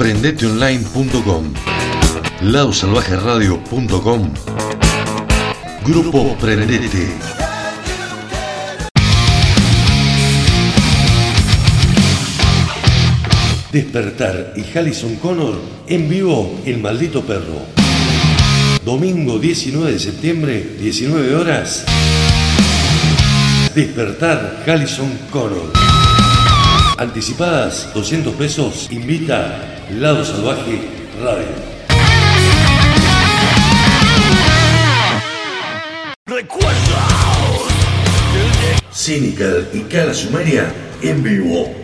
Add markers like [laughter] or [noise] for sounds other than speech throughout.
Prendeteonline.com. Ladosalvajeradio.com. Grupo Prendete. Despertar y Hallison Connor en vivo El Maldito Perro. Domingo 19 de septiembre, 19 horas. Despertar Hallison Connor. Anticipadas 200 pesos. Invita Lado Salvaje Radio. Cynical y Cala Sumeria en vivo.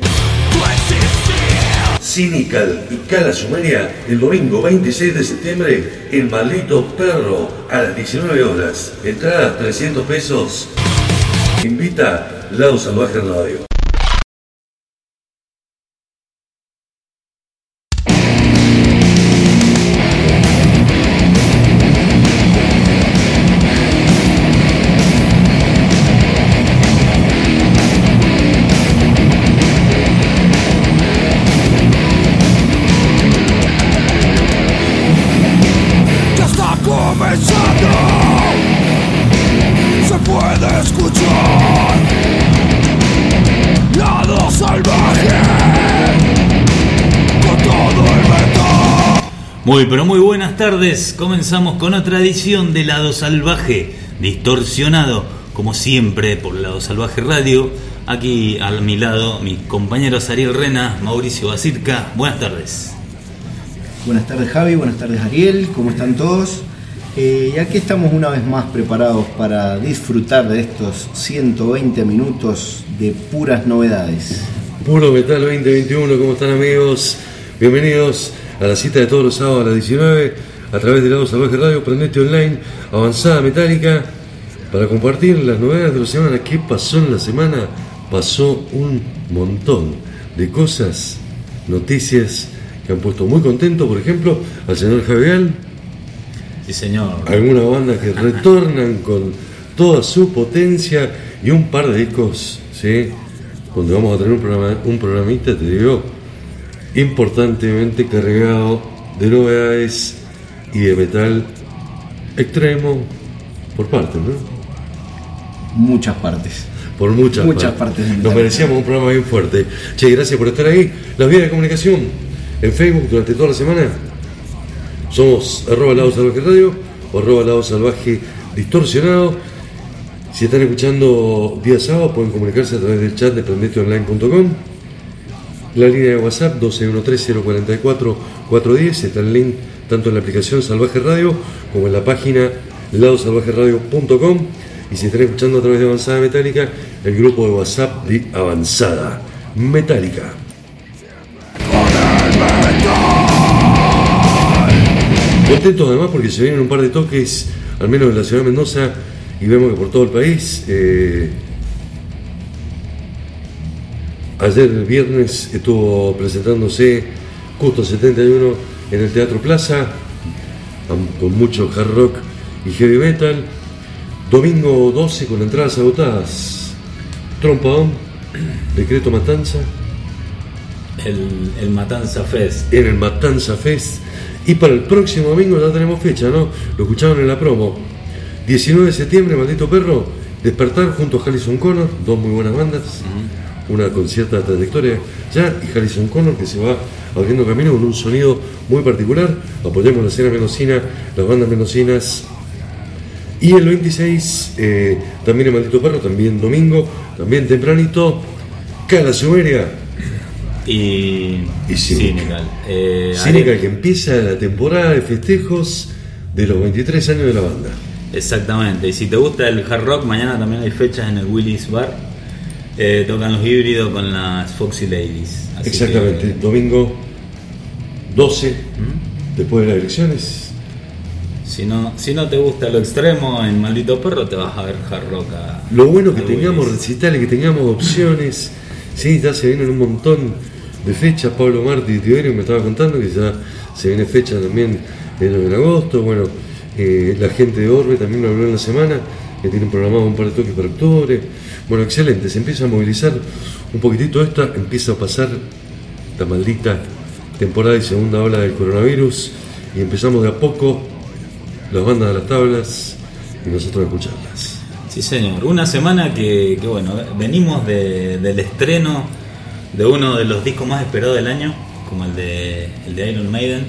Cynical y Cala Sumeria el domingo 26 de septiembre El Maldito Perro a las 19 horas. Entrada 300 pesos. Invita Lado Salvaje Radio. Muy, pero muy buenas tardes. Comenzamos con otra edición de Lado Salvaje, distorsionado, como siempre, por Lado Salvaje Radio. Aquí a mi lado, mis compañeros Ariel Rena, Mauricio Basirca. Buenas tardes. Buenas tardes Javi, buenas tardes Ariel, ¿cómo están todos? Eh, y aquí estamos una vez más preparados para disfrutar de estos 120 minutos de puras novedades. Puro Metal 2021, ¿cómo están amigos? Bienvenidos a la cita de todos los sábados a las 19 a través de Lado Salvaje Radio, Prendete Online, Avanzada Metálica, para compartir las novedades de la semana. ¿Qué pasó en la semana? Pasó un montón de cosas, noticias que han puesto muy contento, por ejemplo, al señor Javier, Sí, señor. algunas bandas que [laughs] retornan con toda su potencia y un par de discos, ¿sí? Donde vamos a tener un, programa, un programita, te digo, importantemente cargado de novedades y de metal extremo por parte, ¿no? Muchas partes. Por muchas, Muchas partes Nos merecíamos un programa bien fuerte. Che, gracias por estar ahí. Las vías de comunicación en Facebook durante toda la semana. Somos arroba lado salvaje radio o arroba lado salvaje distorsionado. Si están escuchando día sábado pueden comunicarse a través del chat de prendeteonline.com. La línea de WhatsApp 1213044410 está el link tanto en la aplicación Salvaje Radio como en la página ladosalvajeradio.com y si están escuchando a través de Avanzada Metálica, el grupo de WhatsApp de Avanzada Metálica. Contentos además porque se vienen un par de toques, al menos en la ciudad de Mendoza, y vemos que por todo el país. eh, ayer el viernes estuvo presentándose Custo 71 en el Teatro Plaza, con mucho hard rock y heavy metal. Domingo 12 con entradas agotadas. Trompaón, [clears throat] Decreto Matanza, El, el Matanza Fest. en el Matanza Fest. Y para el próximo domingo ya tenemos fecha, ¿no? Lo escucharon en la promo. 19 de septiembre, Maldito Perro, Despertar junto a Harrison Connor, dos muy buenas bandas. Una con cierta trayectoria ya, y Harrison Connor que se va abriendo camino con un sonido muy particular. Apoyamos la escena menocina, las bandas menocinas. Y el 26, eh, también el Maldito Perro, también domingo, también tempranito, Cala Sumeria, Y, Y Cynical. Eh, que empieza la temporada de festejos de los 23 años de la banda. Exactamente. Y si te gusta el hard rock, mañana también hay fechas en el Willis Bar. Eh, tocan los híbridos con las Foxy Ladies. Exactamente, que, domingo 12, ¿Mm? después de las elecciones. si, no, si no te gusta lo extremo en Maldito Perro, te vas a ver hard rock. a- Lo bueno que tengamos Willis. recitales, que tengamos opciones. Sí, ya se vienen un montón de fechas. Pablo Martí y Tiberio me estaba contando que ya se viene fecha también en, en agosto. Bueno, eh, la gente de Orbe también lo habló en la semana, que tienen programado un par de toques para octubre. Bueno, excelente, se empieza a movilizar un poquitito esta, empieza a pasar la maldita temporada y segunda ola del coronavirus y empezamos de a poco las bandas de las tablas y nosotros a escucharlas. Sí, señor. Una semana que, que, bueno, venimos de- del estreno de uno de los discos más esperados del año, como el de, el de Iron Maiden,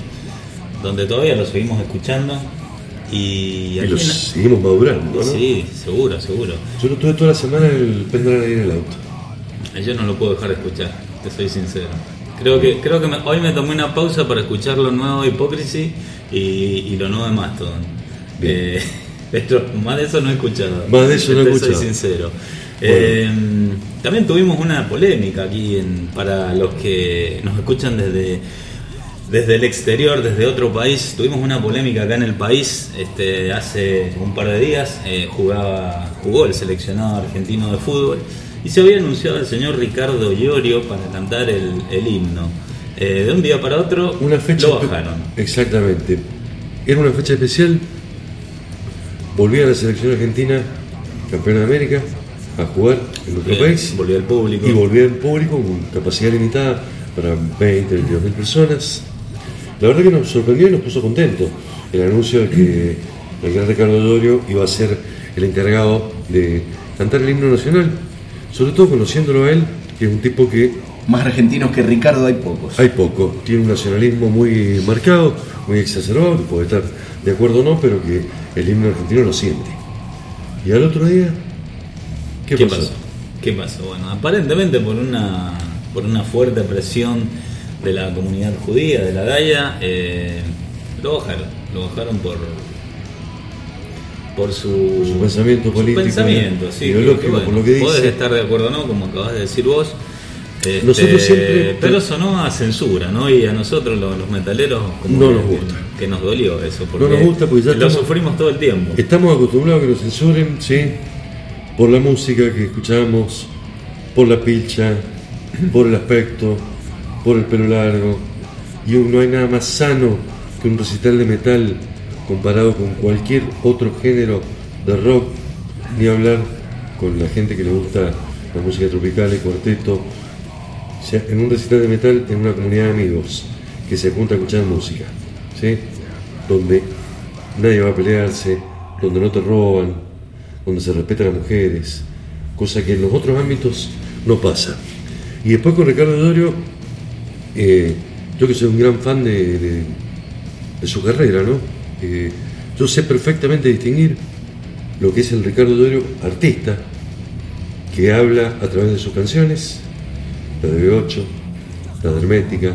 donde todavía lo seguimos escuchando. Y, Y en- seguimos madurando, ¿no? Sí, seguro, seguro. Yo lo tuve toda la semana el pendrive ahí en el auto. Yo no lo puedo dejar de escuchar, te soy sincero. Creo que, creo que me- hoy me tomé una pausa para escuchar lo nuevo de Hypocrisy y, y lo nuevo de Mastodon. Eh, [laughs] pero más de eso no he escuchado. Más de eso no he Te escuchado. Soy sincero. Bueno. Eh, también tuvimos una polémica aquí en- para los que nos escuchan desde, desde el exterior, desde otro país. Tuvimos una polémica acá en el país este, hace un par de días. eh, jugaba, jugó el seleccionado argentino de fútbol y se había anunciado al señor Ricardo Llorio para cantar el, el himno. Eh, de un día para otro Una fecha. lo bajaron. Exactamente. Era una fecha especial. Volvía la selección argentina, campeona de América, a jugar en Eh, país. volvió el público. Y volvía el público con capacidad limitada para 20, 22 mil personas. La verdad que nos sorprendió y nos puso contentos el anuncio de que el gran Ricardo Dorio iba a ser el encargado de cantar el himno nacional, sobre todo conociéndolo a él, que es un tipo que Más argentinos que Ricardo hay pocos. hay poco, tiene un nacionalismo muy marcado, muy exacerbado, que puede estar de acuerdo o no, pero que el himno argentino lo siente. Y al otro día, ¿qué, ¿Qué, pasó? pasó? ¿Qué pasó? Bueno, aparentemente por una, por una fuerte presión de la comunidad judía, de la Gaia, eh, lo bajaron. Lo bajaron por, por su, su pensamiento político, pensamiento, sí, ideológico, que, bueno, por lo que Podés dice. estar de acuerdo o no, como acabas de decir vos. Este, Nosotros siempre- Pero sonó a censura, ¿no? Y a nosotros, los, los metaleros, como No que, nos gusta. que nos dolió eso. Porque nos gusta porque ya lo estamos- sufrimos todo el tiempo. Estamos acostumbrados a que nos censuren, sí, por la música que escuchamos, por la pilcha, por el aspecto, por el pelo largo. Y no hay nada más sano que un recital de metal comparado con cualquier otro género de rock, ni hablar con la gente que le gusta la música tropical, el cuarteto. O sea, en un recital de metal, en una comunidad de amigos que se junta a escuchar música, ¿sí? donde nadie va a pelearse, donde no te roban, donde se respetan a las mujeres, cosa que en los otros ámbitos no pasa. Y después con Ricardo Dorio, eh, yo que soy un gran fan de, su carrera, ¿no? Eh, yo sé perfectamente distinguir lo que es el Ricardo Dorio artista, que habla a través de sus canciones, la de B8, la de Hermética,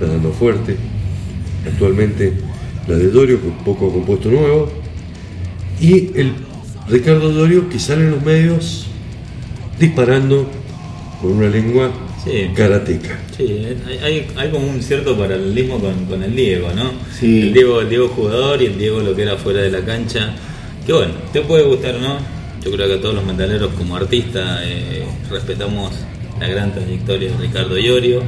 la de Alma Fuerte, actualmente la de Dorio, con poco compuesto nuevo, y el Ricardo Dorio que sale en los medios disparando con una lengua Sí. Sí, hay, hay, como un cierto paralelismo con, con el Diego, ¿no? Sí. El Diego, el Diego jugador y el Diego lo que era fuera de la cancha. Que bueno, te puede gustar o no. Yo creo que a todos los metaleros como artista eh, respetamos la gran trayectoria de Ricardo Iorio,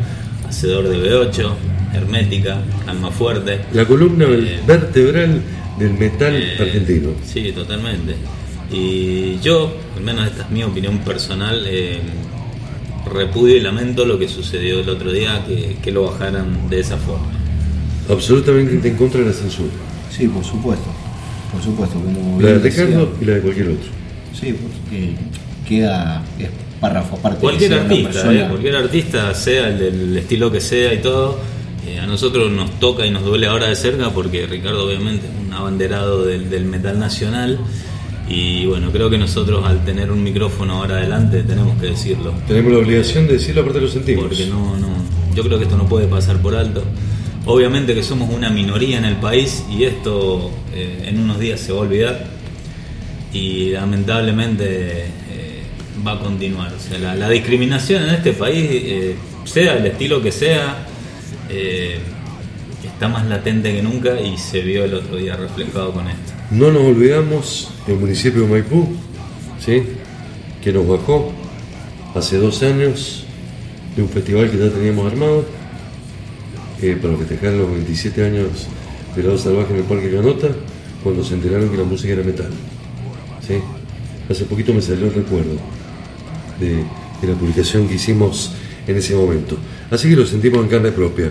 hacedor de B8, Hermética, Alma Fuerte. La columna Eh, vertebral del metal Eh, argentino. Sí, totalmente. Y yo, al menos esta es mi opinión personal, repudio y lamento lo que sucedió el otro día, que, que lo bajaran de esa forma. Absolutamente en contra de la censura. Sí, por supuesto. Por supuesto. Como La de decía. Ricardo y la de cualquier otro. Sí, porque queda es párrafo aparte. Cualquier artista, persona- eh, cualquier artista, sea el del estilo que sea y todo, eh, a nosotros nos toca y nos duele ahora de cerca porque Ricardo obviamente es un abanderado del, del metal nacional y bueno, creo que nosotros al tener un micrófono ahora adelante tenemos que decirlo. Tenemos la obligación de decirlo, aparte lo sentimos. Porque no, no, yo creo que esto no puede pasar por alto. Obviamente que somos una minoría en el país y esto eh, en unos días se va a olvidar y lamentablemente eh, va a continuar. O sea, la, la discriminación en este país, eh, sea el estilo que sea, está más latente que nunca y se vio el otro día reflejado con esto. No nos olvidamos del municipio de Maipú, ¿sí? que nos bajó hace dos años de un festival que ya teníamos armado eh, para festejar los 27 años de Lado Salvaje en el Parque Canota, cuando se enteraron que la música era metal. ¿sí? Hace poquito me salió el recuerdo de, de la publicación que hicimos en ese momento. Así que lo sentimos en carne propia.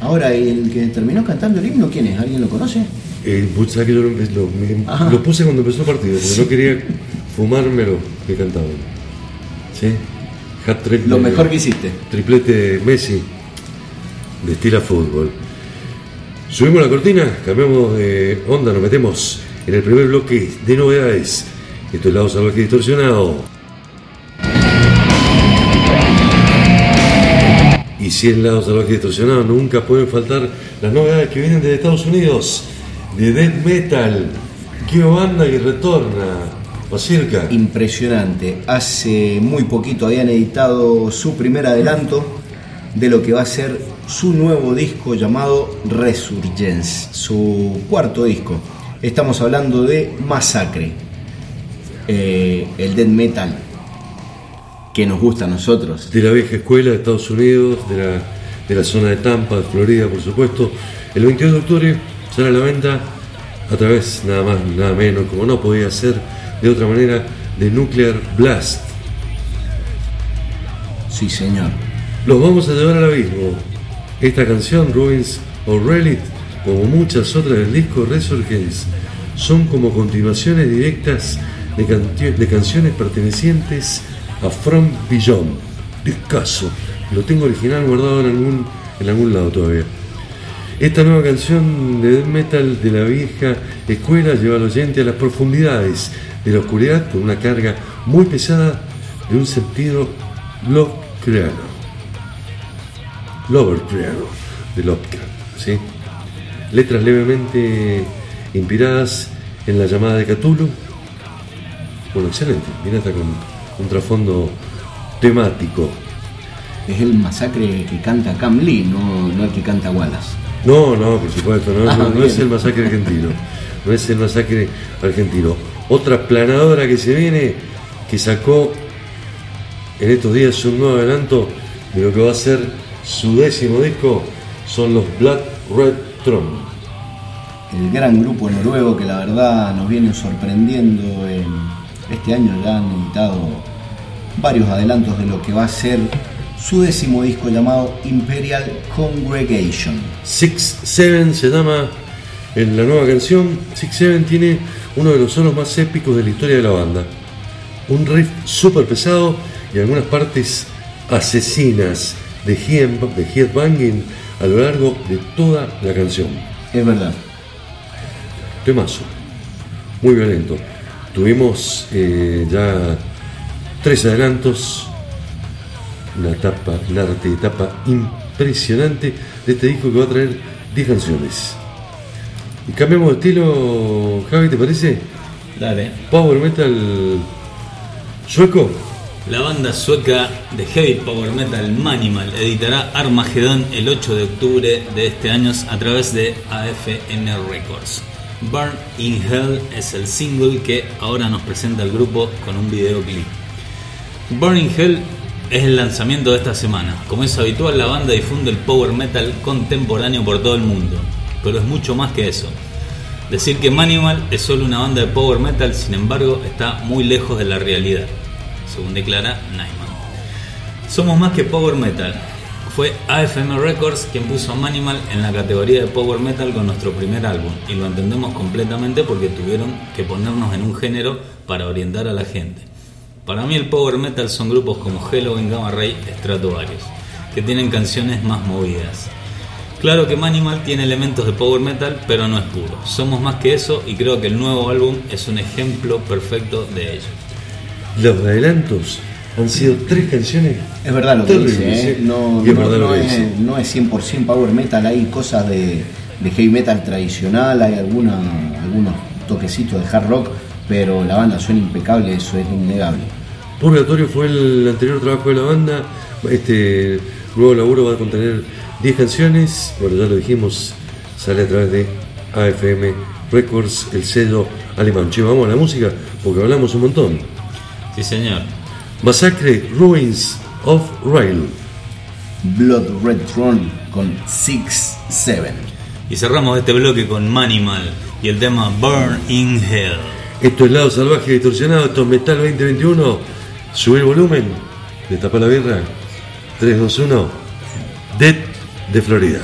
Ahora, ¿y el que terminó cantando el himno quién es? ¿Alguien lo conoce? Eh, vos sabés que yo lo, puse cuando empezó el partido, porque no quería fumarme lo que cantaban. ¿Sí? Hat trick Lo mejor que hiciste. Triplete Messi de estilo fútbol. Subimos la cortina, cambiamos de onda, nos metemos en el primer bloque de novedades. Esto es Lado Salvaje Distorsionado. Y si es Lado Salvaje Distorsionado, nunca pueden faltar las novedades que vienen desde Estados Unidos, de Death Metal. ¿Qué banda que retorna? Impresionante. Hace muy poquito habían editado su primer adelanto de lo que va a ser su nuevo disco llamado Resurgence, su cuarto disco. Estamos hablando de Masacre, eh, el death metal que nos gusta a nosotros. de la vieja escuela de Estados Unidos, de la, de la zona de Tampa, de Florida, por supuesto. El 22 de octubre sale a la venta a través, nada más, nada menos, como no podía ser de otra manera, de Nuclear Blast. Sí, señor. Los vamos a llevar al abismo. Esta canción, Ruins of Relic, como muchas otras del disco Resurgence, son como continuaciones directas de, canti- de canciones pertenecientes a From Beyond. Discaso. Lo tengo original guardado en algún, en algún lado todavía. Esta nueva canción de death metal de la vieja escuela lleva al oyente a las profundidades de la oscuridad con una carga muy pesada de un sentido Lovecraftiano. Lovecraftiano de Lovecraft, ¿sí? Letras levemente inspiradas en la llamada de Cthulhu. Bueno, excelente. Mira, está con un trasfondo temático. Es el masacre que canta Cam Lee, no, no el que canta Wallace. No, no, por supuesto, no, Ah, no, es el masacre argentino. No es el masacre argentino. Otra planadora que se viene, que sacó en estos días un nuevo adelanto de lo que va a ser su décimo disco, son los Black Red Throne. el gran grupo noruego que la verdad nos viene sorprendiendo en este año ya han editado varios adelantos de lo que va a ser su décimo disco llamado Imperial Congregation. Six Seven se llama en la nueva canción. Six Seven tiene uno de los solos más épicos de la historia de la banda. Un riff súper pesado y algunas partes asesinas de, head- de headbanging a lo largo de toda la canción. Es verdad. Temazo, muy violento. Tuvimos eh, ya tres adelantos, una etapa, una arte etapa impresionante de este disco que va a traer 10 canciones. Y cambiamos de estilo, Javi, ¿te parece? Dale. Power metal sueco. La banda sueca de heavy power metal Manimal editará Armageddon el 8 de octubre de este año a través de AFN Records. Burn in Hell es el single que ahora nos presenta el grupo con un videoclip. Burn in Hell es el lanzamiento de esta semana. Como es habitual, la banda difunde el power metal contemporáneo por todo el mundo, pero es mucho más que eso. Decir que Manimal es solo una banda de power metal, sin embargo, está muy lejos de la realidad, según declara Nyman. Somos más que power metal. Fue AFM Records quien puso a Manimal en la categoría de power metal con nuestro primer álbum, y lo entendemos completamente porque tuvieron que ponernos en un género para orientar a la gente. Para mí el power metal son grupos como Halloween, Gamma Ray, Stratovarius, que tienen canciones más movidas. Claro que Manimal tiene elementos de power metal, pero no es puro. Somos más que eso y creo que el nuevo álbum es un ejemplo perfecto de ello. Los adelantos han sido tres canciones. Es verdad lo que dice, no, es no- lo es, dice. no es 100% power metal, hay cosas de, de heavy metal tradicional, hay alguna, algunos toquecitos de hard rock, pero la banda suena impecable, eso es innegable. Purgatorio fue el anterior trabajo de la banda. Este nuevo laburo va a contener 10 canciones. Bueno, ya lo dijimos, sale a través de AFM Records, el sello alemán. Che, vamos a la música porque hablamos un montón. Sí, señor. Masacre Ruins of Rail. Blood Red Throne con 6-7. Y cerramos este bloque con Manimal y el tema Burn in Hell. Esto es Lado Salvaje Distorsionado, esto es Metal 2021. Sube el volumen, destapa la birra. 3, 2, 1. Dead de Florida.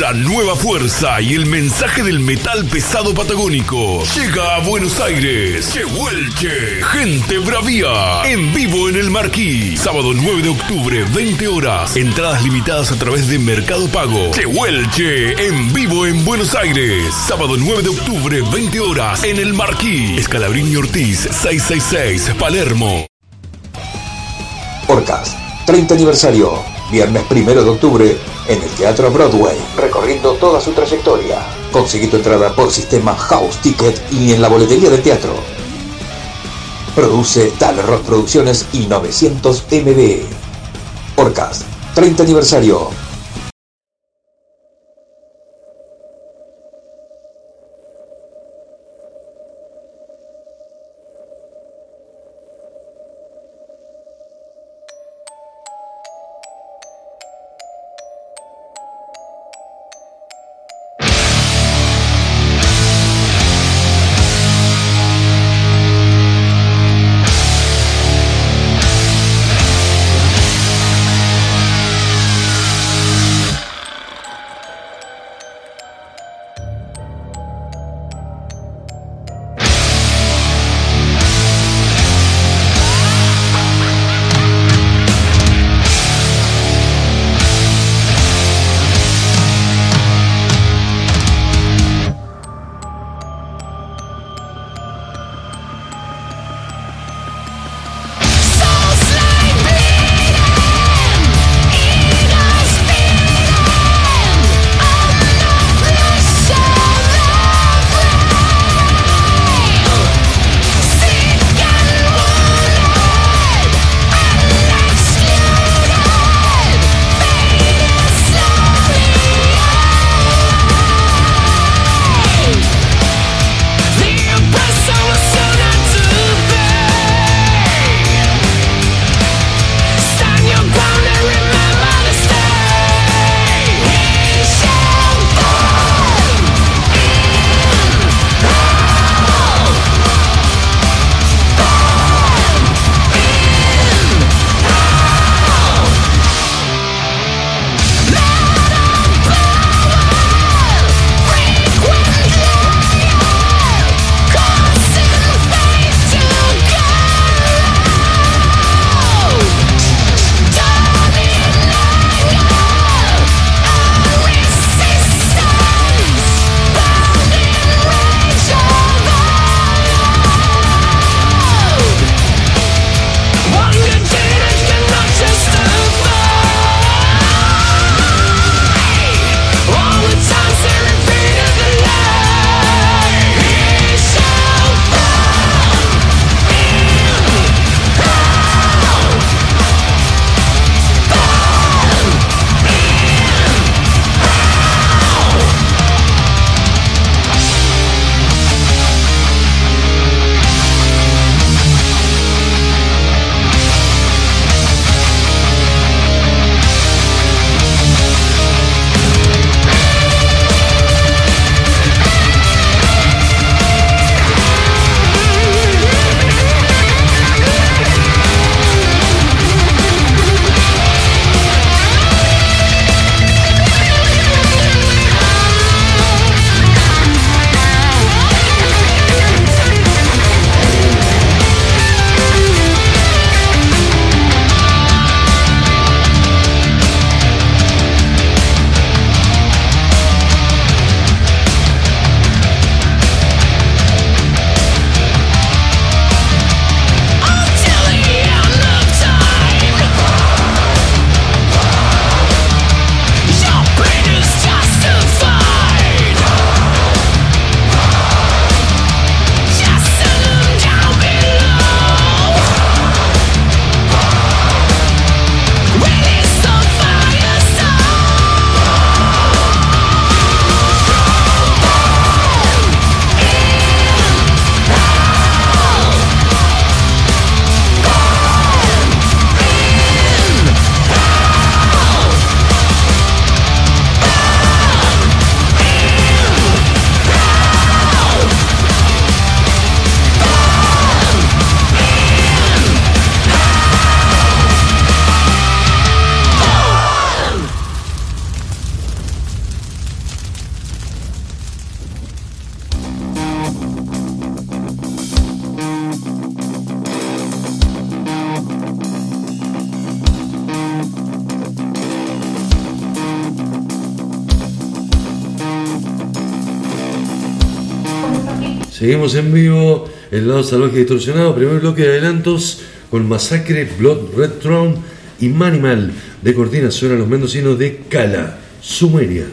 La nueva fuerza y el mensaje del metal pesado patagónico llega a Buenos Aires. Chehuelche, gente bravía, en vivo en el Marquí. Sábado 9 de octubre, 20 horas. Entradas limitadas a través de Mercado Pago. Chehuelche, en vivo en Buenos Aires. Sábado 9 de octubre, 20 horas, en el Marquí. Escalabrini Ortiz, 666, Palermo. Orcas, 30 aniversario, viernes 1 de octubre, en el Teatro Broadway, recorriendo toda su trayectoria. Conseguí tu entrada por sistema House Ticket y en la boletería del teatro. Produce Tal Rock Producciones y 900 MB. Orcas, 30 aniversario. Seguimos en vivo, el lado salvaje distorsionado, primer bloque de adelantos con Masacre, Blood Red Throne y Manimal. De cortina suenan los mendocinos de Cala, Sumeria.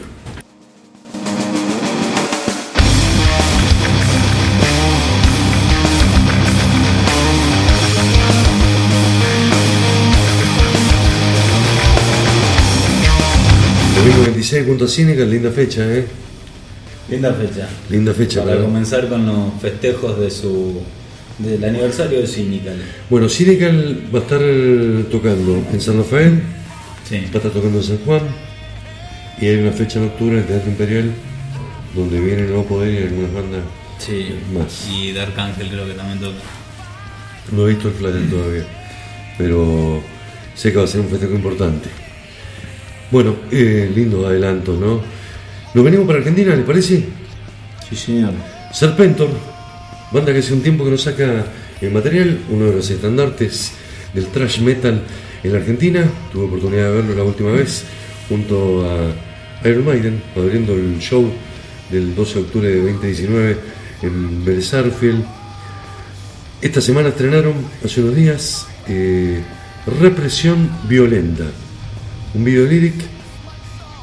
Domingo 26 junto a Cínica, linda fecha, ¿eh? Linda fecha. Linda fecha. Para comenzar con los festejos de su del aniversario de Cynical. Bueno, Cynical va a estar eh, tocando en San Rafael, Sí. va a estar tocando en San Juan y hay una fecha en octubre en el Teatro Imperial donde viene el Nuevo Poder y algunas bandas. Sí. Más. Y Dark Angel creo que también toca. No he visto el flyer todavía, pero sé que va a ser un festejo importante. Bueno, eh, lindos adelantos, ¿no? Nos venimos para Argentina, ¿les parece? Sí, señor. Serpentor, banda que hace un tiempo que nos saca el material, uno de los estandartes del thrash metal en la Argentina. Tuve oportunidad de verlo la última vez junto a Iron Maiden, abriendo el show del 12 de octubre de 2019 en Vélez. Esta semana estrenaron, hace unos días, eh, Represión Violenta, un video lyric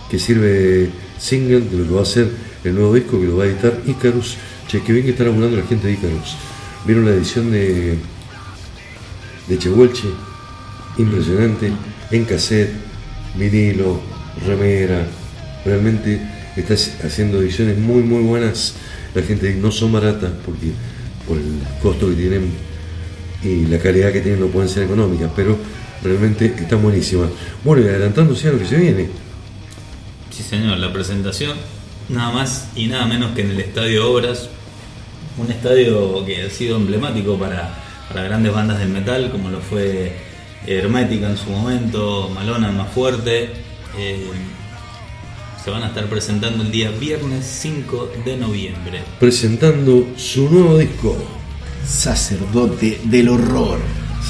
que sirve de single de lo que va a ser el nuevo disco que lo va a editar Icarus. Che, que bien que está laburando la gente de Icarus. Vieron la edición de, de Chehuelche, impresionante, en cassette, vinilo, remera. Realmente está haciendo ediciones muy, muy buenas. La gente no son baratas porque por el costo que tienen y la calidad que tienen no pueden ser económicas, pero realmente están buenísimas. Bueno, y adelantándose a lo que se viene. Sí, señor, la presentación nada más y nada menos que en el Estadio Obras, un estadio que ha sido emblemático para, para grandes bandas del metal, como lo fue Hermética en su momento, Malona más fuerte. eh, se van a estar presentando el día viernes 5 de noviembre. presentando su nuevo disco, Sacerdote del horror.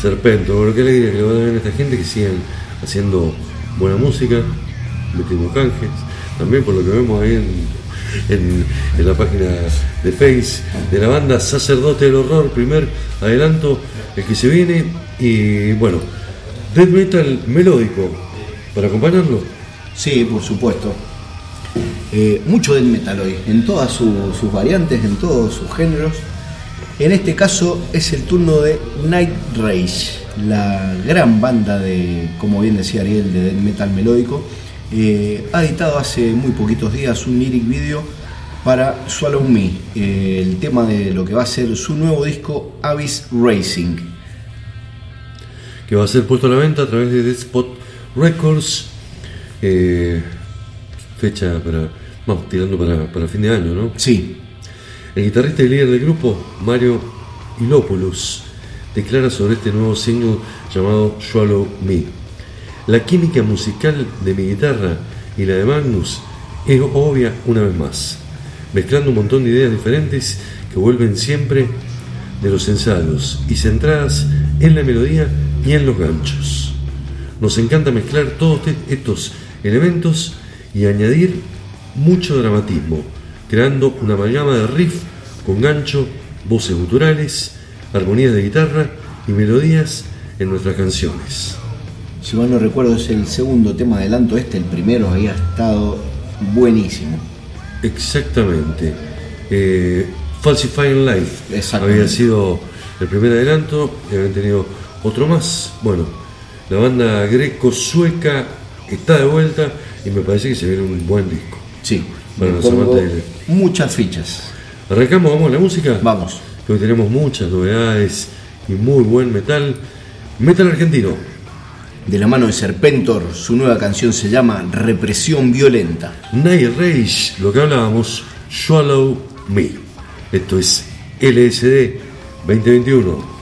Serpento. Bueno, ¿qué le diría que le va a dar a esta gente que sigan haciendo buena música, metiendo canjes? También por lo que vemos ahí en, en- la página de Face de la banda Sacerdote del Horror, primer adelanto, el que se viene. Y bueno, death metal melódico, para acompañarlo. Sí, por supuesto. Eh, mucho del metal hoy, en todas su- sus variantes, en todos sus géneros. En este caso es el turno de Night Rage, la gran banda de, como bien decía Ariel, de death metal melódico. Eh, ha editado hace muy poquitos días un lyric video para Swallow Me, eh, el tema de lo que va a ser su nuevo disco Abyss Racing. que va a ser puesto a la venta a través de Spot Records. eh, fecha para. Vamos, tirando para, para fin de año, ¿no? Sí, El guitarrista y líder del grupo, Mario Ilopoulos, declara sobre este nuevo single llamado Swallow Me. La química musical de mi guitarra y la de Magnus es obvia una vez más, mezclando un montón de ideas diferentes que vuelven siempre de los ensayos y centradas en la melodía y en los ganchos. Nos encanta mezclar todos te- estos elementos y añadir mucho dramatismo, creando una amalgama de riff con gancho, voces guturales, armonías de guitarra y melodías en nuestras canciones. Si mal no recuerdo es el segundo tema adelanto este, el primero había estado buenísimo. Exactamente. Eh, Falsifying Life había sido el primer adelanto y habían tenido otro más. Bueno, la banda greco-sueca está de vuelta y me parece que se viene un buen disco. Sí, los amantes de- muchas fichas. Arrancamos, vamos a la música. Vamos. Hoy tenemos muchas novedades y muy buen metal. Metal argentino. De la mano de Serpentor, su nueva canción se llama Represión Violenta. Night Rage, lo que hablábamos, Swallow Me. Esto es LSD 2021.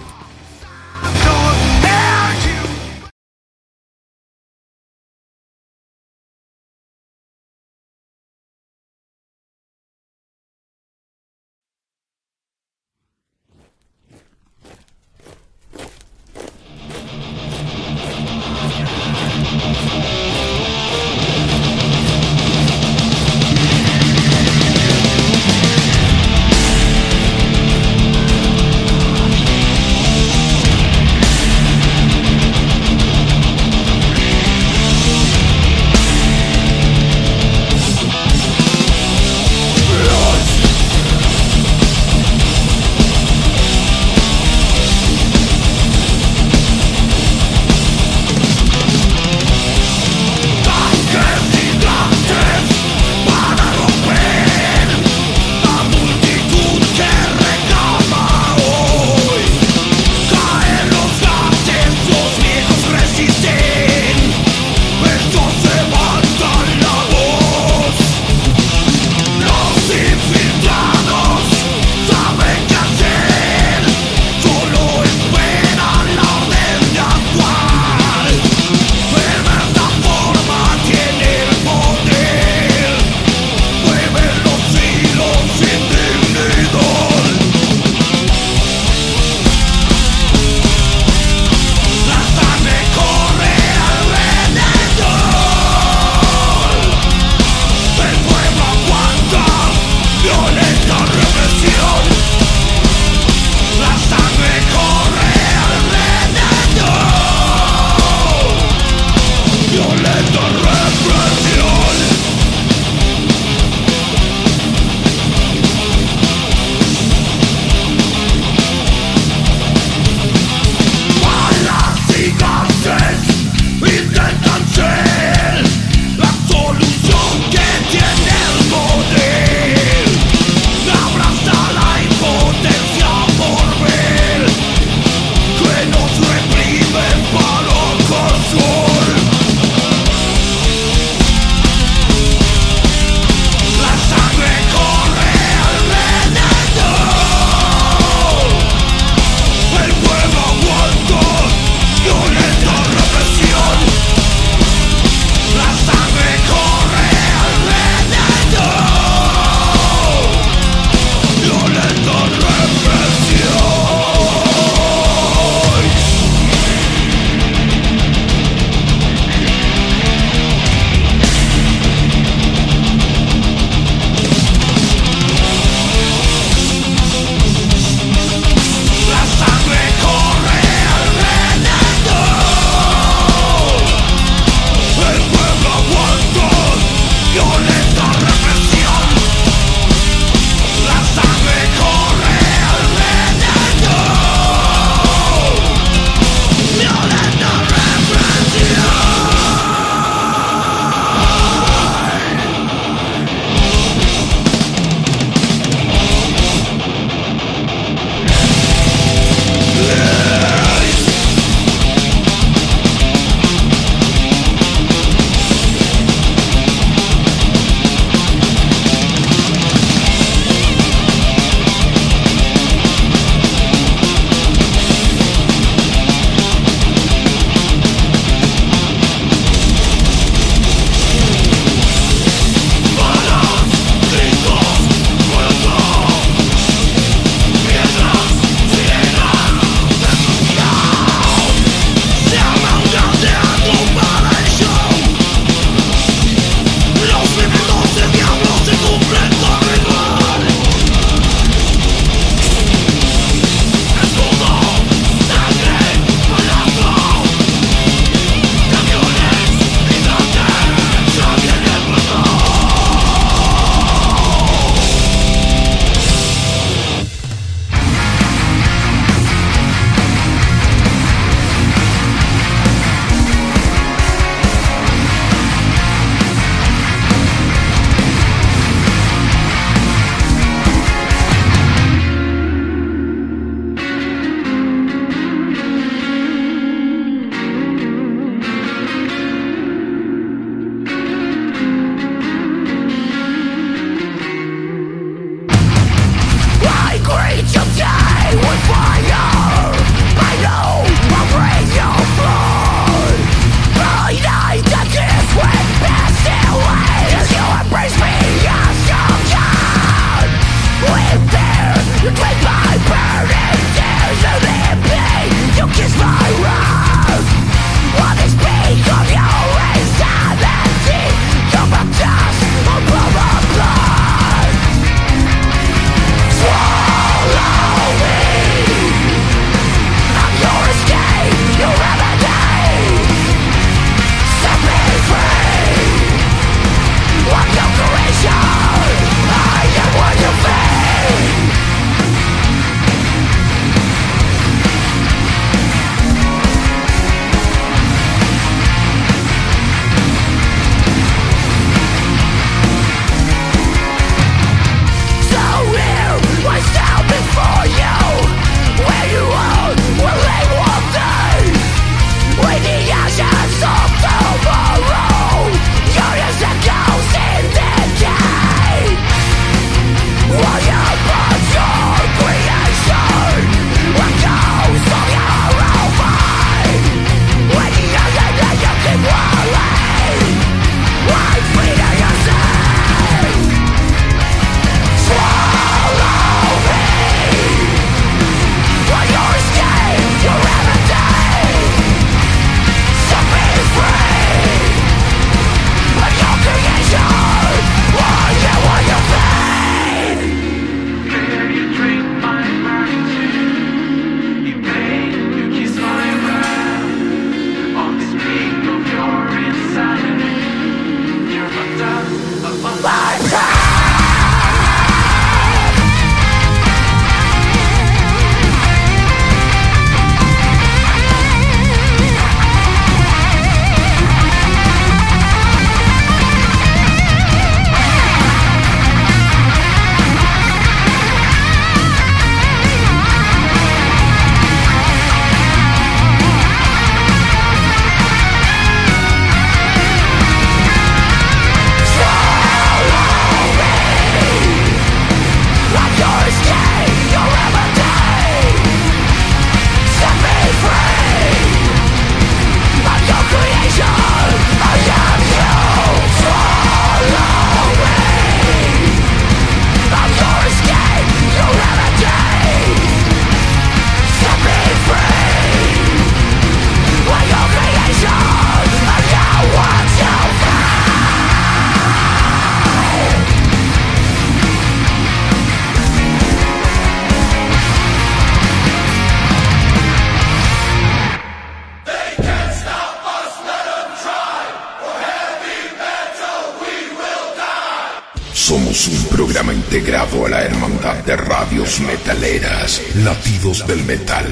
Del Metal,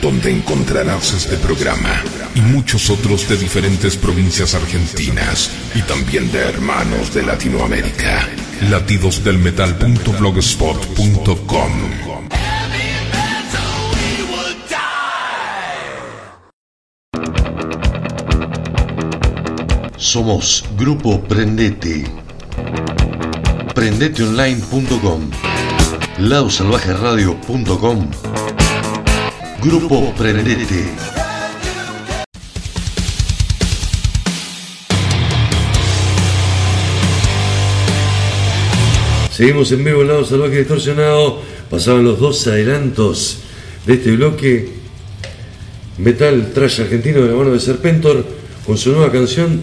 donde encontrarás este programa y muchos otros de diferentes provincias argentinas y también de hermanos de Latinoamérica. Latidosdelmetal.blogspot.com Somos Grupo Prendete. Prendeteonline.com. Ladosalvajeradio.com. Grupo Prendete. Seguimos en vivo en Lado Salvaje Distorsionado. Pasaban los dos adelantos de este bloque. Metal Trash argentino de la mano de Serpentor con su nueva canción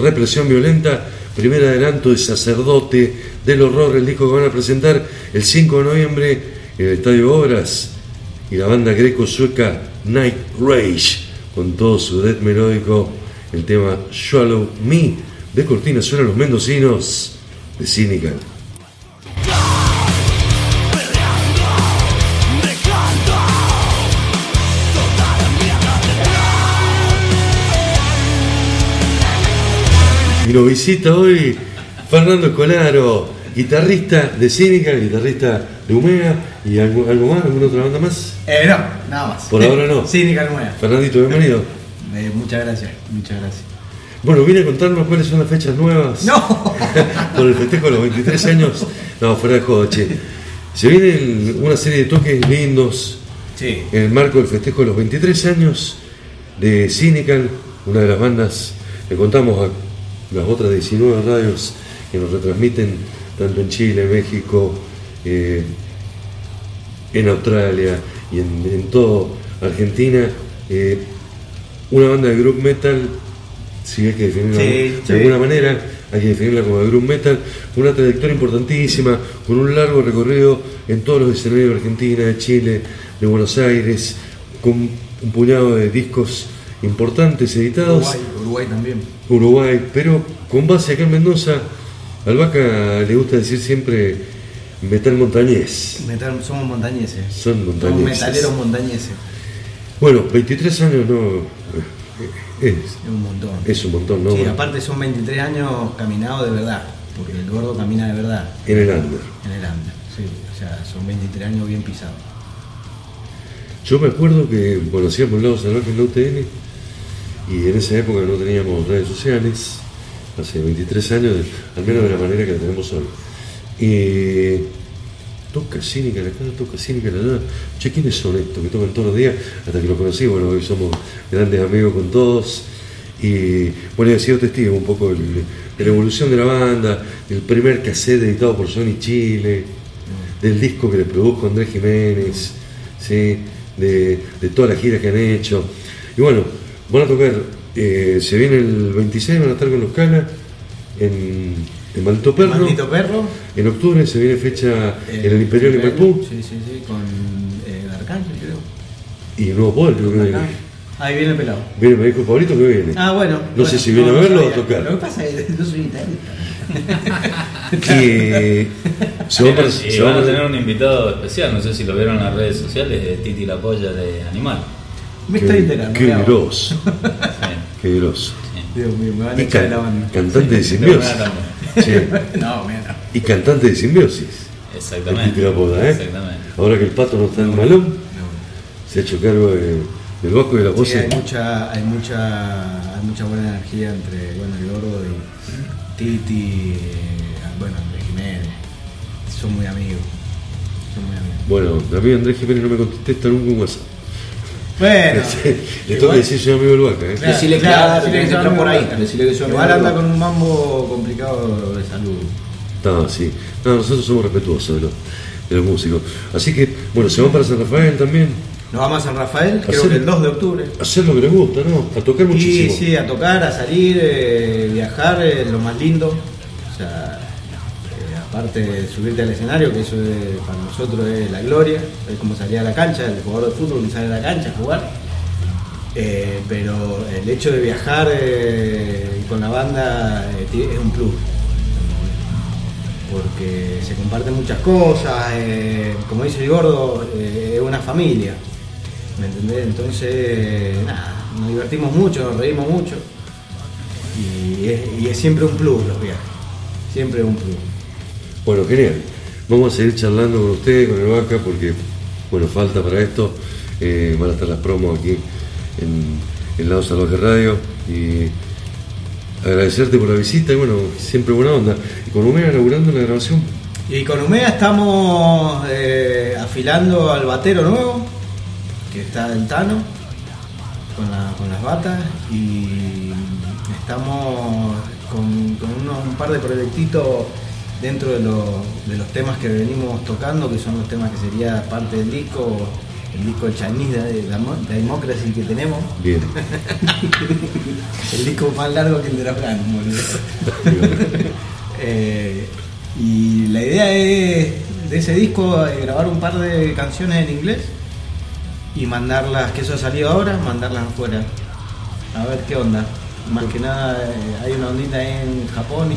Represión Violenta, primer adelanto de Sacerdote del Horror, el disco que van a presentar el 5 de noviembre en el Estadio Obras y la banda greco-sueca Night Rage con todo su death melódico, el tema Swallow Me de Cortina suenan los mendocinos de Cynical. Y nos visita hoy Fernando Escolaro, guitarrista de Cínica, guitarrista de Humea y algo, algo más, alguna otra banda más. Eh, no, nada más. Por ahora no. Cínica nueva. Fernandito, bienvenido. Eh, muchas gracias, muchas gracias. Bueno, vine a contarnos cuáles son las fechas nuevas No. [laughs] por el festejo de los 23 años. No, fuera de joda, che. Se vienen una serie de toques lindos Sí. en el marco del festejo de los 23 años de Cynical, una de las bandas que contamos a las otras 19 radios que nos retransmiten tanto en Chile, México, eh, en Australia y en, en toda Argentina. eh, una banda de group metal, si hay que definirla Sí, de sí. alguna manera, hay que definirla como de group metal, con una trayectoria importantísima, con un largo recorrido en todos los escenarios de Argentina, de Chile, de Buenos Aires, con un puñado de discos importantes editados. Uruguay, Uruguay también. Uruguay, pero con base acá en Mendoza, al Vaca le gusta decir siempre metal montañés. Metal- somos montañeses. Son Somos montañeses. metaleros montañeses. Bueno, 23 años no. Es, Es un montón. es un montón, ¿no? Sí, aparte son 23 años caminados de verdad. Porque el gordo camina de verdad En el under. en el anda. Sí, o sea, son 23 años bien pisados. Yo me acuerdo que, bueno, hacíamos lados salvajes en la UTN y en esa época no teníamos redes sociales, hace 23 años, al menos de la manera que la tenemos hoy. Y toca cínica acá, toca cínica allá. Che, ¿quiénes son estos que tocan todos los días? Hasta que los conocí, bueno, hoy somos grandes amigos con todos. Y bueno, he sido testigo un poco de la evolución de la banda, del primer cassette editado por Sony Chile, del disco que le produjo Andrés Jiménez, ¿sí? de, de todas las giras que han hecho. Y bueno, van a tocar, eh, se viene el 26, van a estar con los Cala en, en Maldito Perro. Maldito perro. En octubre se viene fecha en el Imperial y Maipú Sí, sí, sí, con eh, Arcángel, creo. y Nuevo Poder, creo que viene. Ahí viene el pelado. Viene, me dijo Pablito que viene. Ah, bueno. No bueno, sé si viene a verlo o a tocar. Lo que pasa es que yo soy guitarrista. [laughs] Que se va para, Y se va van a tener un invitado especial, no sé si lo vieron en las redes sociales, de Titi la polla de Animal. Me estoy enterando. Qué mirá [laughs] Sí. qué grosso. Dios mío, me van a Y echar de la can- banda. cantante de simbiosis. pero Sí. [laughs] No, mira. Y cantante de simbiosis. Exactamente. ¿eh? Exactamente. Ahora que el pato no está en malón, se ha hecho cargo de- del bajo y de la voz. Sí, hay mucha, hay mucha, hay mucha buena energía entre bueno, el gordo y Titi, eh, bueno, Andrés Jiménez. Son muy amigos. Son muy amigos. Bueno, a mí Andrés Jiménez no me contesta nunca un WhatsApp. Bueno, [laughs] Le tengo que decir soy amigo del Vaca, ¿eh? Claro, Decirle claro, claro, que entrar por ahí. Decirle que anda con un mambo complicado de salud. No, sí. No, nosotros somos respetuosos de los, de los músicos. Así que, bueno, se van para San Rafael también. Nos vamos a San Rafael, creo Hacer- que el 2 de octubre. a Hacer lo que les gusta, ¿no? A tocar muchísimo. sí, a tocar, a salir, eh, viajar, es lo más lindo. O sea, eh, aparte de subirte al escenario, que eso es- para nosotros es la gloria, es como salir a la cancha, el jugador de fútbol que sale a la cancha a jugar. Eh, pero el hecho de viajar eh, con la banda eh, es un plus. porque se comparten muchas cosas, como dice el gordo, es una familia, ¿me entendés? Entonces, nada, nos divertimos mucho, nos reímos mucho y es, y es siempre un plus los viajes, siempre un plus. Bueno, genial. Vamos a seguir charlando con usted, con el Vaca, porque, bueno, falta para esto. Eh, van a estar las promos aquí en, en Lado Salvaje Radio. Y agradecerte por la visita y, bueno, siempre buena onda. Y con Omega inaugurando la grabación. Y con Umea estamos eh, afilando al batero nuevo, que está el Tano, con, la- con las batas, y estamos con, con unos- un par de proyectitos dentro de, los- de los temas que venimos tocando, que son los temas que sería parte del disco, el disco de Chinese de, de Democracy que tenemos, Bien. [laughs] el disco más largo que el de boludo. [laughs] Eh, y la idea es de ese disco eh, grabar un par de canciones en inglés y mandarlas, que eso ha salido ahora, mandarlas afuera. A ver qué onda. Más que nada eh, hay una ondita ahí en Japón y,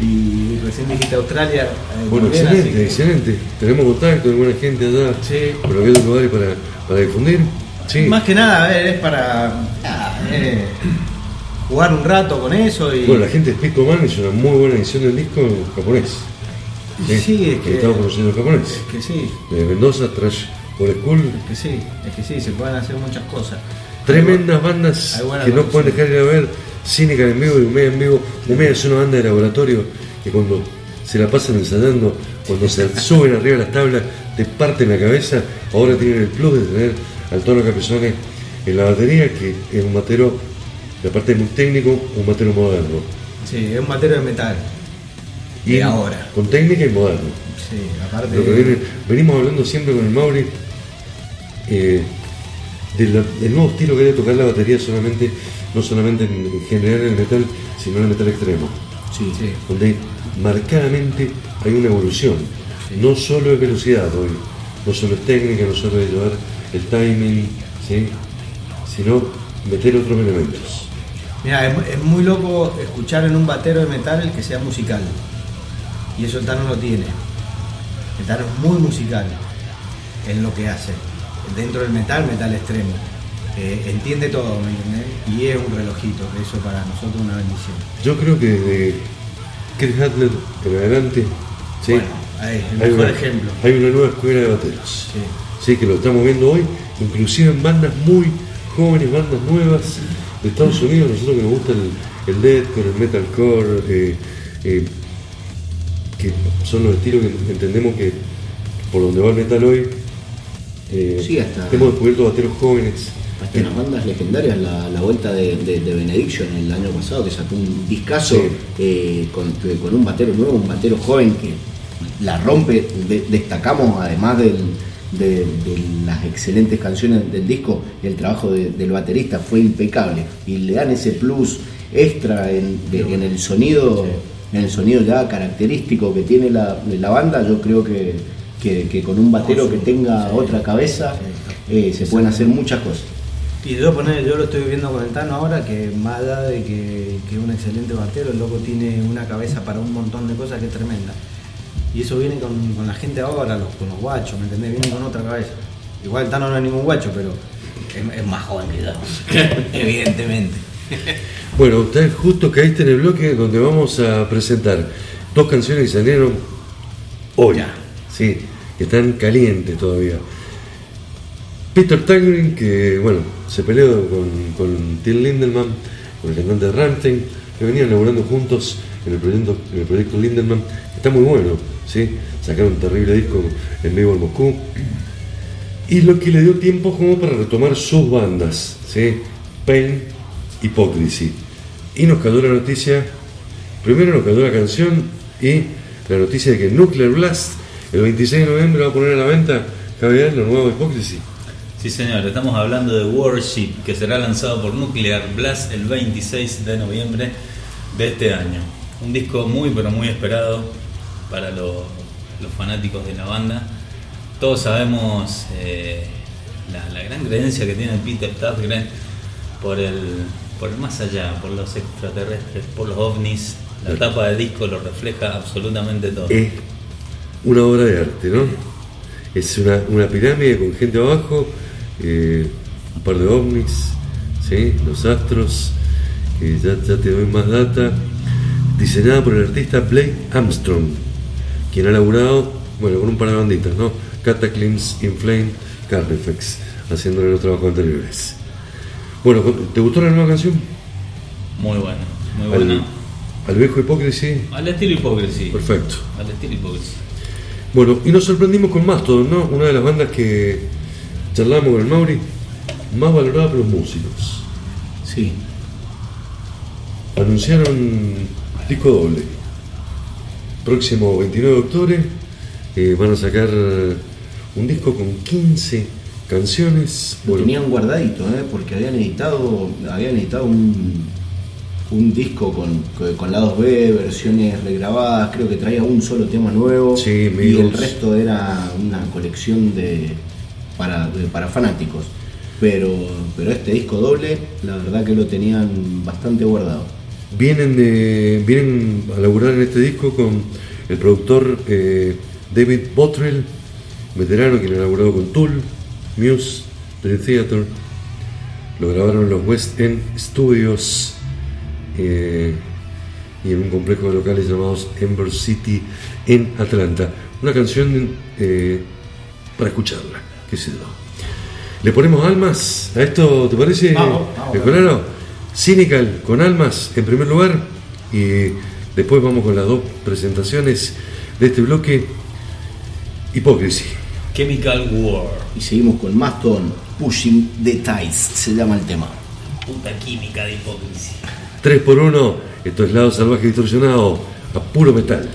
y recién dijiste Australia. eh, Bueno, excelente, que- excelente. Tenemos contacto de buena gente allá. Sí. Por aquellos lugares para, para difundir. Sí. Más que nada, a ver, es para eh, jugar un rato con eso y. Bueno, la gente de Pico Man hizo una muy buena edición del disco japonés. Sí, es que- Estamos conociendo el japonés. Es que sí, De Mendoza, Trash por School. es que sí, es que sí, se pueden hacer muchas cosas. Tremendas bandas que no pueden dejar de ir a ver. Cínica en vivo y Humea en vivo. Humea es una banda de laboratorio que cuando se la pasan ensayando, cuando se [laughs] suben arriba de las tablas, te parten la cabeza. Ahora tienen el plus de tener al Tono Capesone en la batería, que es un batero, de aparte muy técnico, un batero moderno. Sí, es un batero de metal. Y De ahora. Con técnica y moderno. Sí, aparte. Lo que viene- venimos hablando siempre con el Mauri eh, de la- del nuevo estilo que debe tocar la batería solamente, no solamente en, en general en el metal, sino en el metal extremo, Sí, sí. donde marcadamente hay una evolución. No solo es velocidad hoy, no solo es técnica, no solo es llevar el timing, ¿sí? sino meter otros elementos. Mira, es, es muy loco escuchar en un batero de metal que sea musical. Y eso el Tano lo tiene. El Tano es muy musical en lo que hace. Dentro del metal, metal extremo. Eh, entiende todo, ¿me entendés? Y es un relojito, eso para nosotros es una bendición. Yo creo que desde Chris Hadler en adelante, ¿sí? Bueno, ahí, el hay, mejor una, ejemplo. hay una nueva escuela de bateros. Sí. Sí, que lo estamos viendo hoy, inclusive en bandas muy jóvenes, bandas nuevas de Estados Unidos, nosotros que nos gusta el, el deathcore, el metalcore, eh, eh, que son los estilos que entendemos que por donde va el metal hoy, eh, Sí, hasta- hemos descubierto bateros jóvenes. Hasta en las bandas legendarias, la, la vuelta de, de- de Benediction el año pasado, que sacó un discazo Sí. eh, con, con un batero nuevo, un batero joven que la rompe. De- destacamos, además del- de, de las excelentes canciones del disco, el trabajo de- del baterista fue impecable. Y le dan ese plus extra en, en el sonido, en el sonido ya característico que tiene la, la banda. Yo creo que, que- que con un batero que tenga otra cabeza eh, se pueden hacer muchas cosas. Y yo, poner, yo lo estoy viendo con el Tano ahora, que más allá de que, que es un excelente batero, el loco tiene una cabeza para un montón de cosas que es tremenda. Y eso viene con, con la gente ahora, los, con los guachos, ¿me entendés? Viene con otra cabeza. Igual el Tano no es ningún guacho, pero es, es más joven que yo, [laughs] evidentemente. Bueno, usted justo caíste en el bloque donde vamos a presentar dos canciones que salieron hoy, sí, que están calientes todavía. Peter Tangring, que bueno, se peleó con, con Till Lindemann, con el cantante de Rammstein, que venían laburando juntos en el proyecto, en el proyecto Lindemann, que está muy bueno, ¿sí? sacaron un terrible disco en vivo en Moscú, y lo que le dio tiempo como para retomar sus bandas, ¿sí? Pain, Hypocrisy. Y nos cayó la noticia, primero nos cayó la canción y la noticia de que Nuclear Blast el 26 de noviembre va a poner a la venta, Javier, lo nuevo Hypocrisy. Sí, señor, estamos hablando de Worship, que será lanzado por Nuclear Blast el 26 de noviembre de este año. Un disco muy, pero muy esperado para lo- los fanáticos de la banda. Todos sabemos eh, la, la gran creencia que tiene Peter Tägtgren por el, por el más allá, por los extraterrestres, por los ovnis La tapa de disco lo refleja absolutamente todo. Es una obra de arte, ¿no? Es una, una pirámide con gente abajo, eh, un par de ovnis, ¿sí? los astros, que ya, ya te doy más data, diseñada por el artista Blake Armstrong, quien ha laburado, bueno, con un par de banditas, ¿no? Cataclysm, Inflame, Carnifex, haciéndole los trabajos anteriores. Bueno, ¿te gustó la nueva canción? Muy buena, muy Al, buena. al viejo Hipócrisis, Al estilo Hipocrisy. perfecto. Al estilo Hipocrisy. Bueno, y nos sorprendimos con Mastodon, ¿no? Una de las bandas que charlamos con el Mauri, más valorada por los músicos. Sí, Anunciaron disco doble. Próximo 29 de octubre eh, van a sacar un disco con 15 canciones. lo Bueno, tenían guardadito, ¿eh? porque habían editado, habían editado un, un disco con, con lados B, versiones regrabadas, creo que traía un solo tema nuevo Sí, y el resto era una colección de para, fanáticos. Pero, pero este disco doble, la verdad que lo tenían bastante guardado. vienen, de, vienen a laburar en este disco con el productor eh, David Bottrell, veterano quien ha laburado con Tool, Muse, Dream Theater. Lo grabaron los West End Studios eh, y en un complejo de locales llamados Ember City en Atlanta. Una canción eh, para escucharla, qué sé yo. ¿Le ponemos almas a esto, te parece? Vamos, vamos, Escolaro? Cynical con almas en primer lugar y después vamos con las dos presentaciones de este bloque. Hipocresy. Chemical War. Y seguimos con Mastodon, Pushing the Ties, se llama el tema. Puta química de Hipocrisy. 3 por 1 esto es Lado Salvaje Distorsionado a puro metal.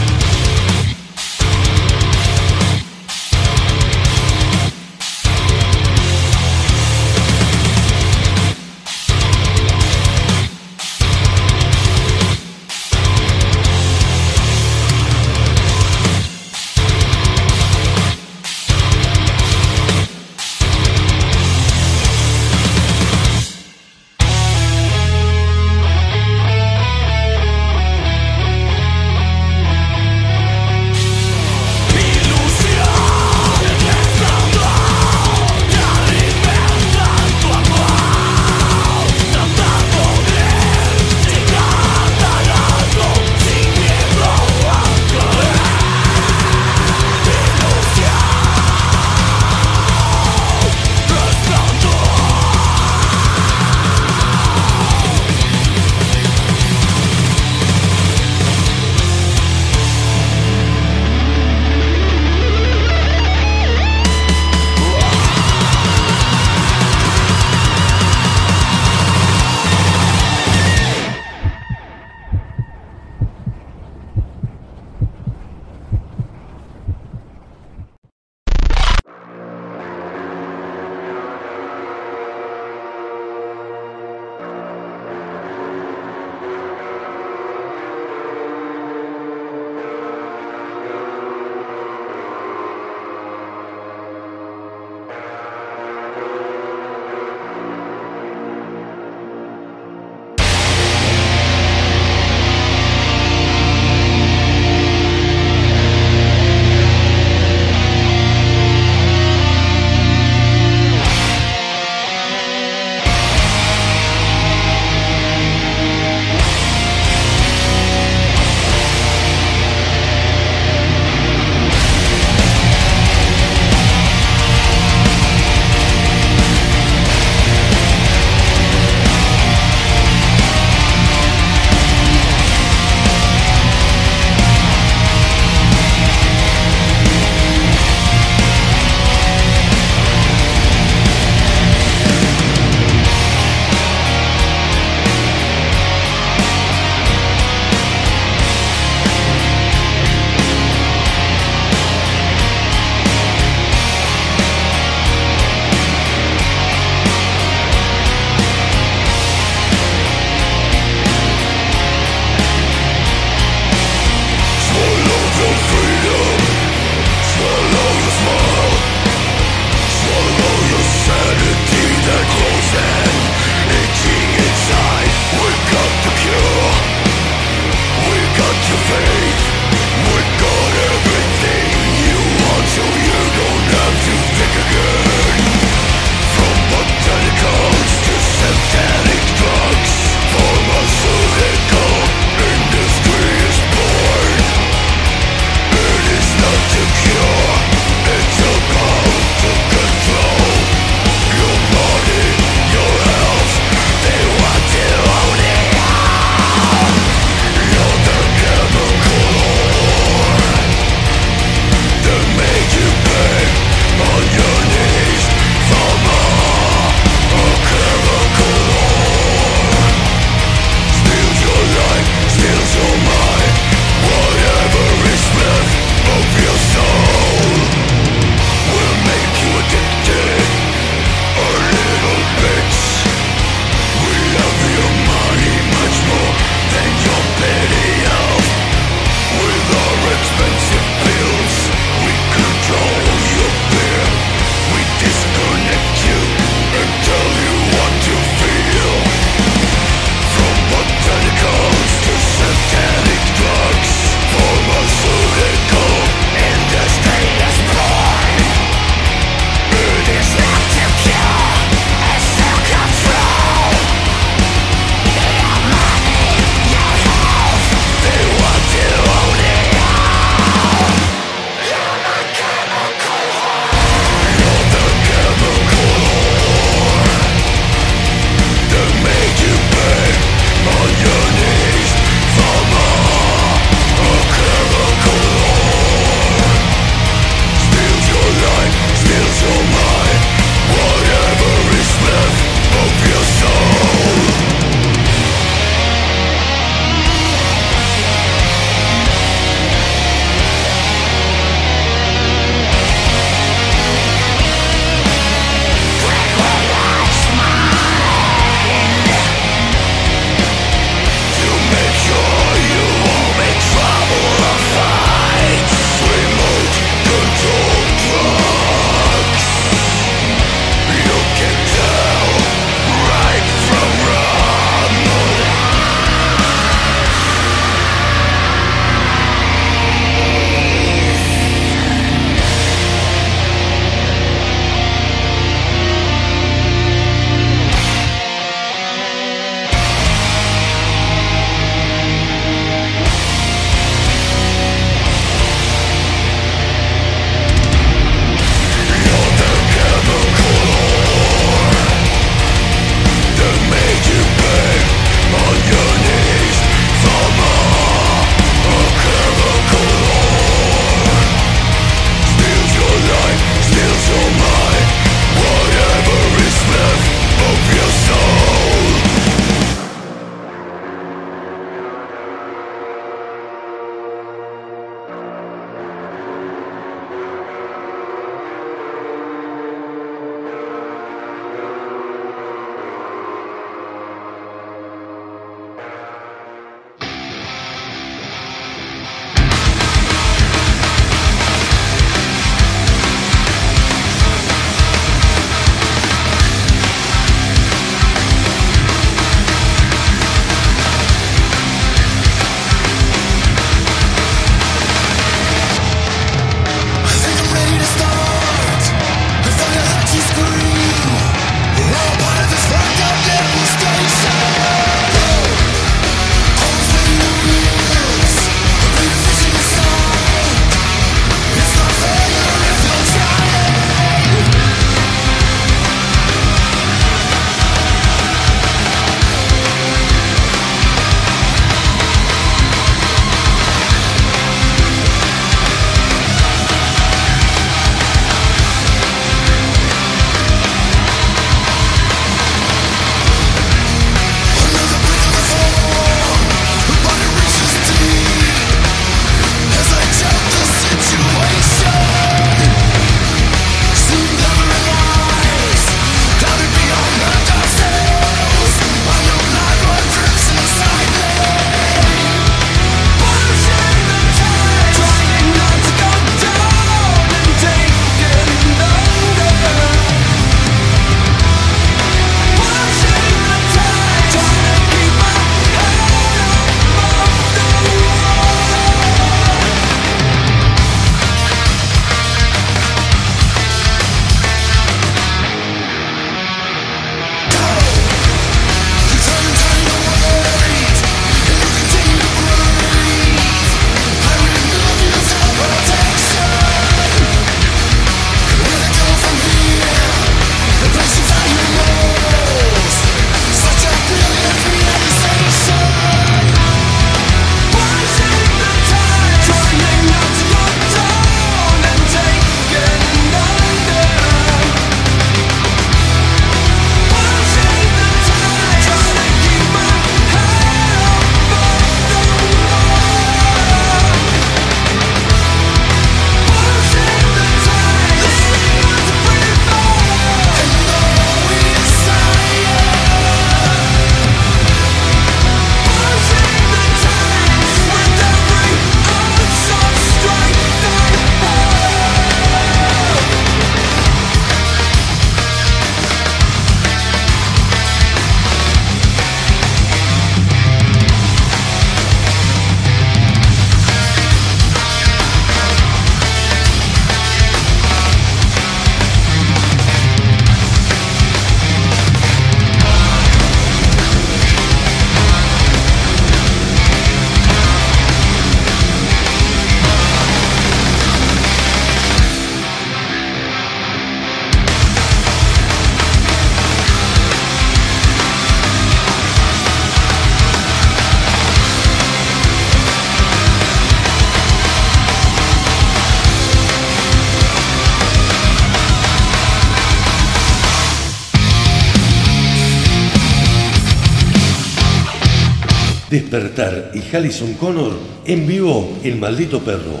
Despertar y Hallison Connor en vivo El Maldito Perro.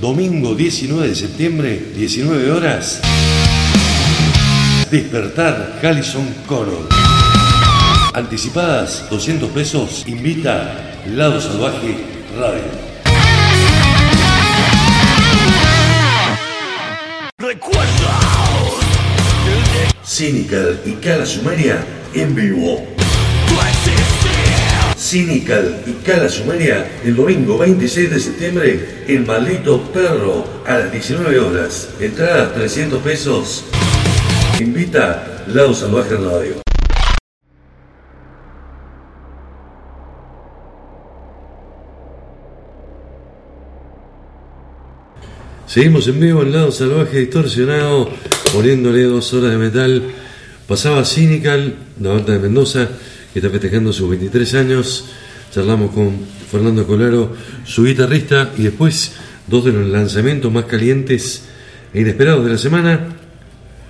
Domingo 19 de septiembre, 19 horas. Despertar Hallison Connor. Anticipadas 200 pesos. Invita Lado Salvaje Radio. Cynical y Cala Sumeria en vivo. Cynical y Cala Sumeria el domingo 26 de septiembre El Maldito Perro a las 19 horas. Entradas 300 pesos. Invita Lado Salvaje Radio. Seguimos en vivo en Lado Salvaje Distorsionado, poniéndole dos horas de metal. Pasaba Cynical, la banda de Mendoza, que está festejando sus 23 años. Charlamos con Fernando Colaro, su guitarrista, y después dos de los lanzamientos más calientes e inesperados de la semana.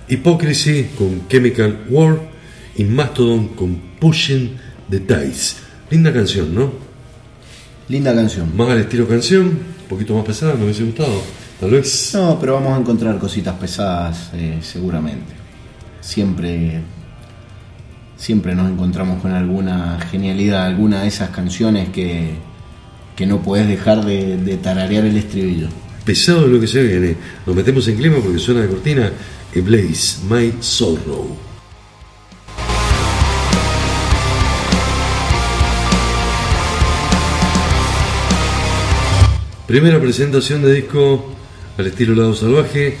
Hypocrisy con Chemical War y Mastodon con Pushing the Dice. Linda canción, ¿no? Linda canción. Más al estilo canción, un poquito más pesada, me hubiese gustado. Tal vez. No, pero vamos a encontrar cositas pesadas eh, seguramente. Siempre, siempre nos encontramos con alguna genialidad, alguna de esas canciones que, que no podés dejar de, tararear el estribillo. Pesado es lo que se viene. Nos metemos en clima porque suena de cortina. Y Blaze, My Sorrow. Primera presentación de disco al estilo Lado Salvaje.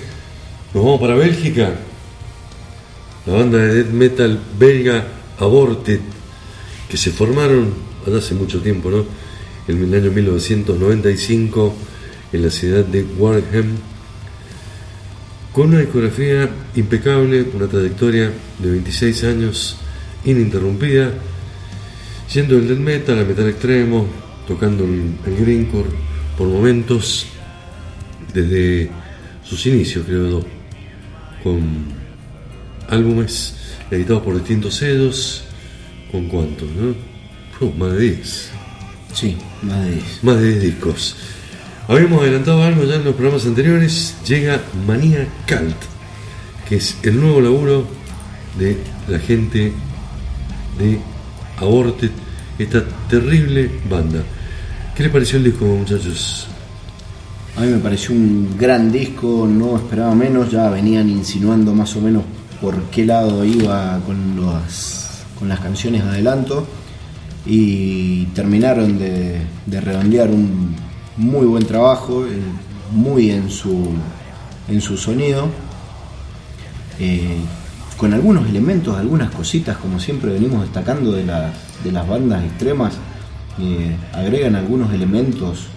Nos vamos para Bélgica. La banda de death metal belga Aborted, que se formaron hace mucho tiempo, ¿no? En el año 1995 en la ciudad de Warham, con una discografía impecable, una trayectoria de 26 años ininterrumpida, siendo el death metal, el metal extremo, tocando el, el greencore por momentos, desde sus inicios, creo con álbumes editados por distintos sellos, con cuántos, ¿no? Más de 10. Sí, más de 10. Más de 10 discos. Habíamos adelantado algo ya en los programas anteriores. Llega Manía Cult, que es el nuevo laburo de la gente de Aborted, esta terrible banda. ¿Qué les pareció el disco, muchachos? A mí me pareció un gran disco, no esperaba menos, ya venían insinuando más o menos por qué lado iba con, las, con las canciones de adelanto y terminaron de, de redondear un muy buen trabajo, eh, muy en su, en su sonido, eh, con algunos elementos, algunas cositas, como siempre venimos destacando de, la- de las bandas extremas, eh, agregan algunos elementos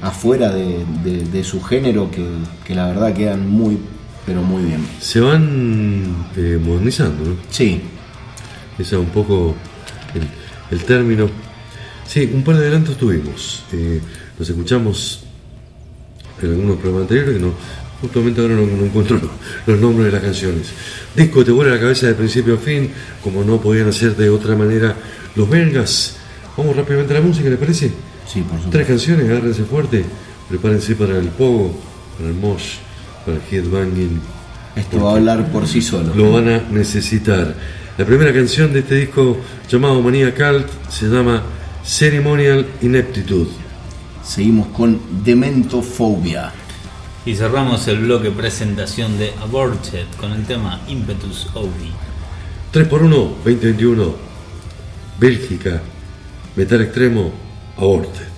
afuera de, de- de su género que, que la verdad quedan muy, pero muy bien. Se van eh, modernizando, ¿no? Sí, Ese es un poco el, el término. Sí, un par de adelantos tuvimos. Eh, los escuchamos en algunos programas anteriores que no, justamente ahora no, no encuentro los, [laughs] los nombres de las canciones. Disco te vuela la cabeza de principio a fin, como no podían hacer de otra manera los belgas. Vamos rápidamente a la música, ¿les parece? sí, por supuesto. Tres canciones, agárrense fuerte, prepárense para el pogo, para el mosh, para el headbanging. Esto va a hablar por sí solo. Lo van a necesitar. La primera canción de este disco llamado Manía Cult se llama Ceremonial Ineptitude. Seguimos con Dementofobia. Y cerramos el bloque presentación de Aborted con el tema Impetus Ovi. 3x1, 2021. Bélgica. Metal extremo. Aborted.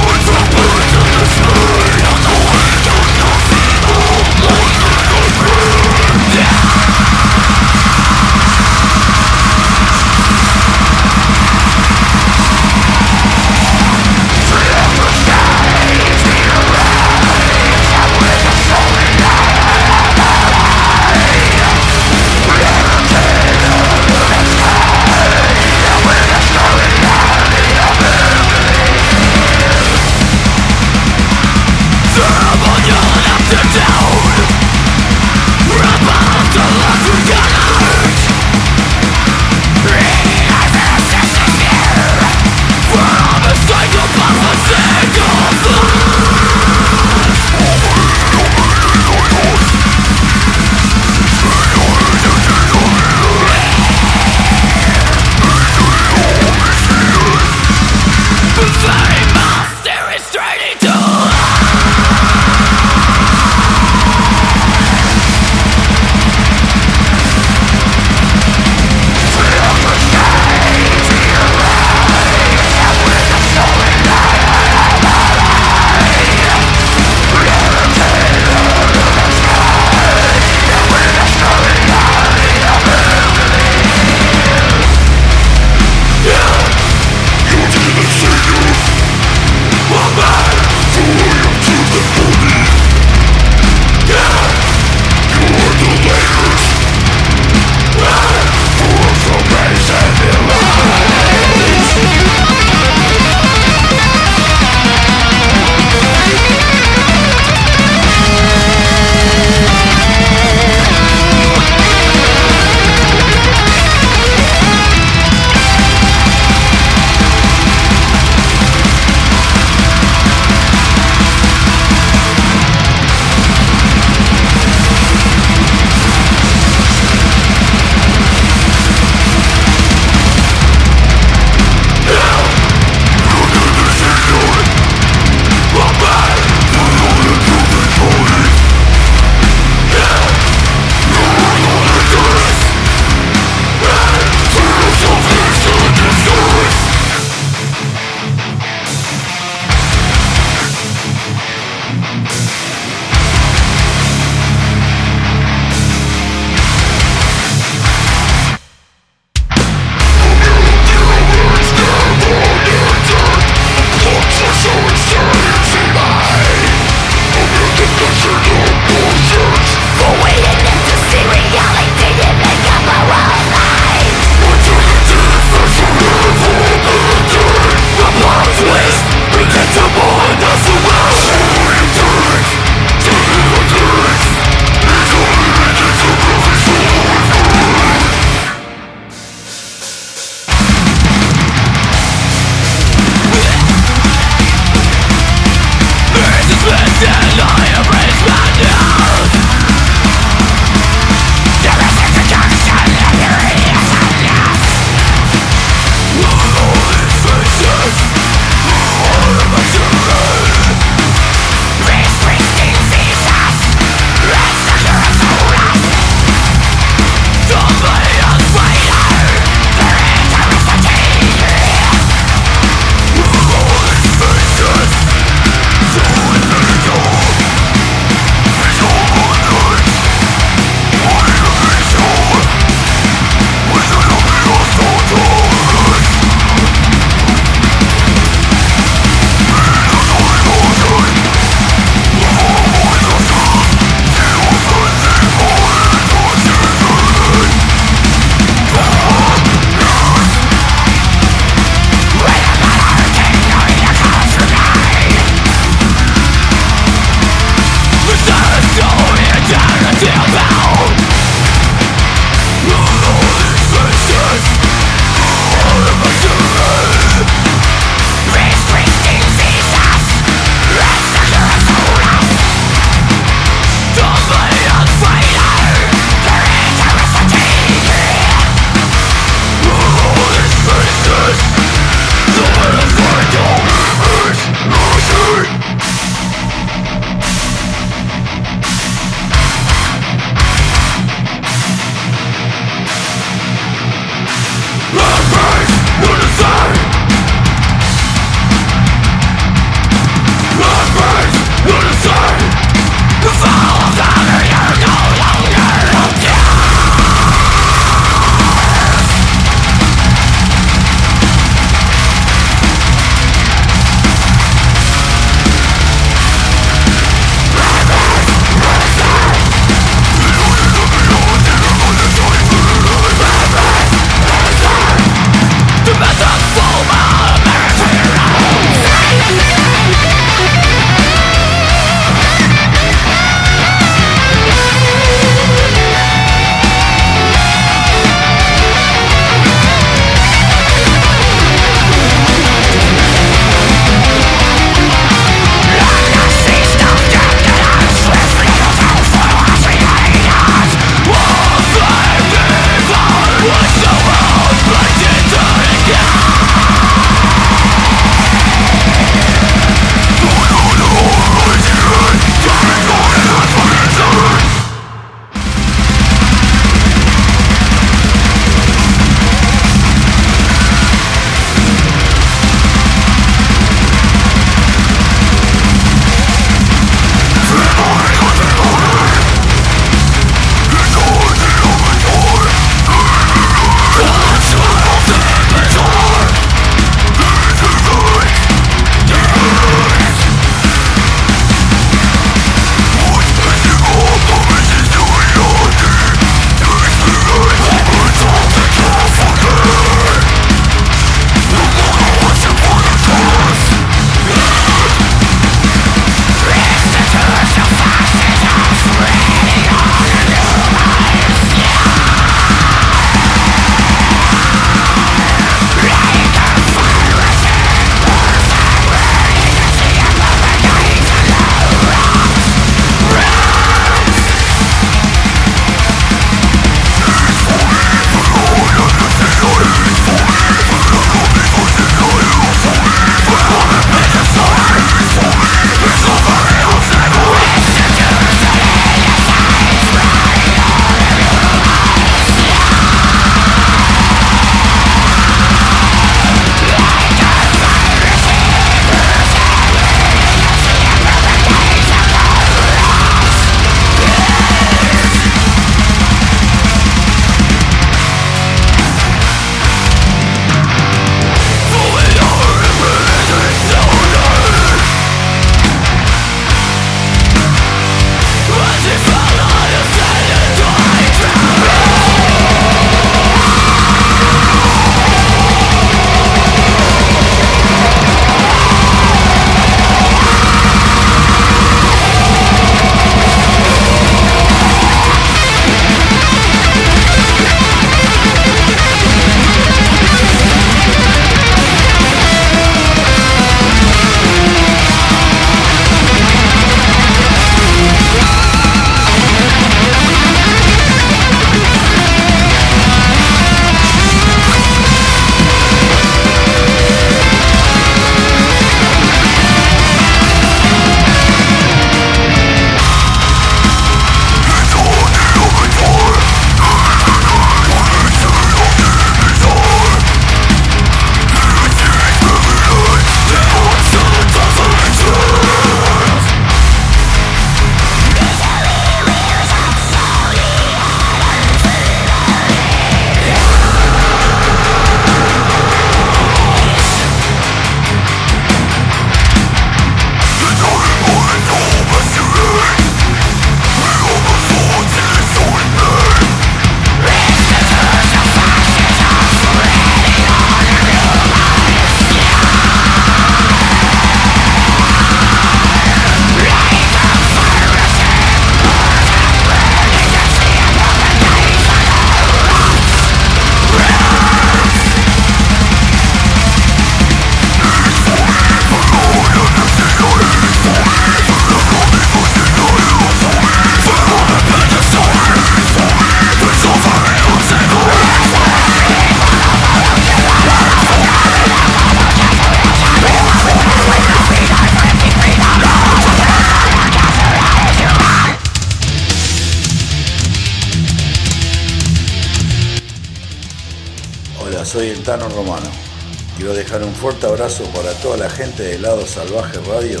Gente de Lado Salvaje Radio.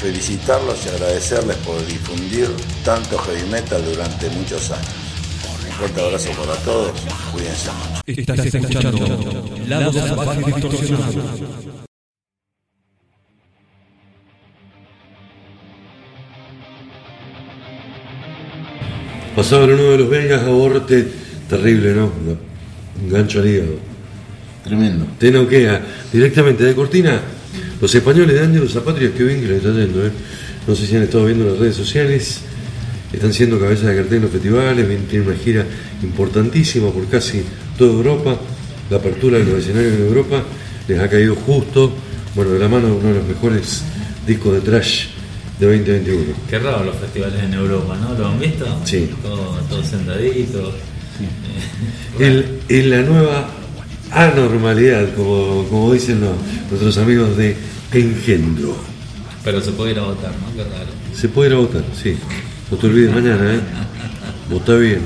Felicitarlos y agradecerles por difundir tanto heavy metal durante muchos años. Un fuerte abrazo para todos. Cuídense mucho. Estás escuchando Lado Salvaje Distorsionado. Pasaban uno de los belgas, aborte, terrible, ¿no? Un gancho al hígado. Tremendo. Te noquea directamente de cortina. Los españoles de Ángelos Zapatrios, qué bien que le está yendo, ¿eh? No sé si han estado viendo las redes sociales. Están siendo cabeza de cartel en los festivales, tienen una gira importantísima por casi toda Europa. La apertura de los escenarios en Europa les ha caído justo, bueno, de la mano de uno de los mejores discos de trash de 2021. Qué raro los festivales en Europa, ¿no? ¿Lo han visto? Sí. Todo, todo sentadito. El- en la nueva anormalidad, como, como dicen los- nuestros amigos de Engendro. Pero se puede ir a votar, ¿no? Qué raro. Se puede ir a votar, sí. No te olvides mañana, ¿eh? Vota bien.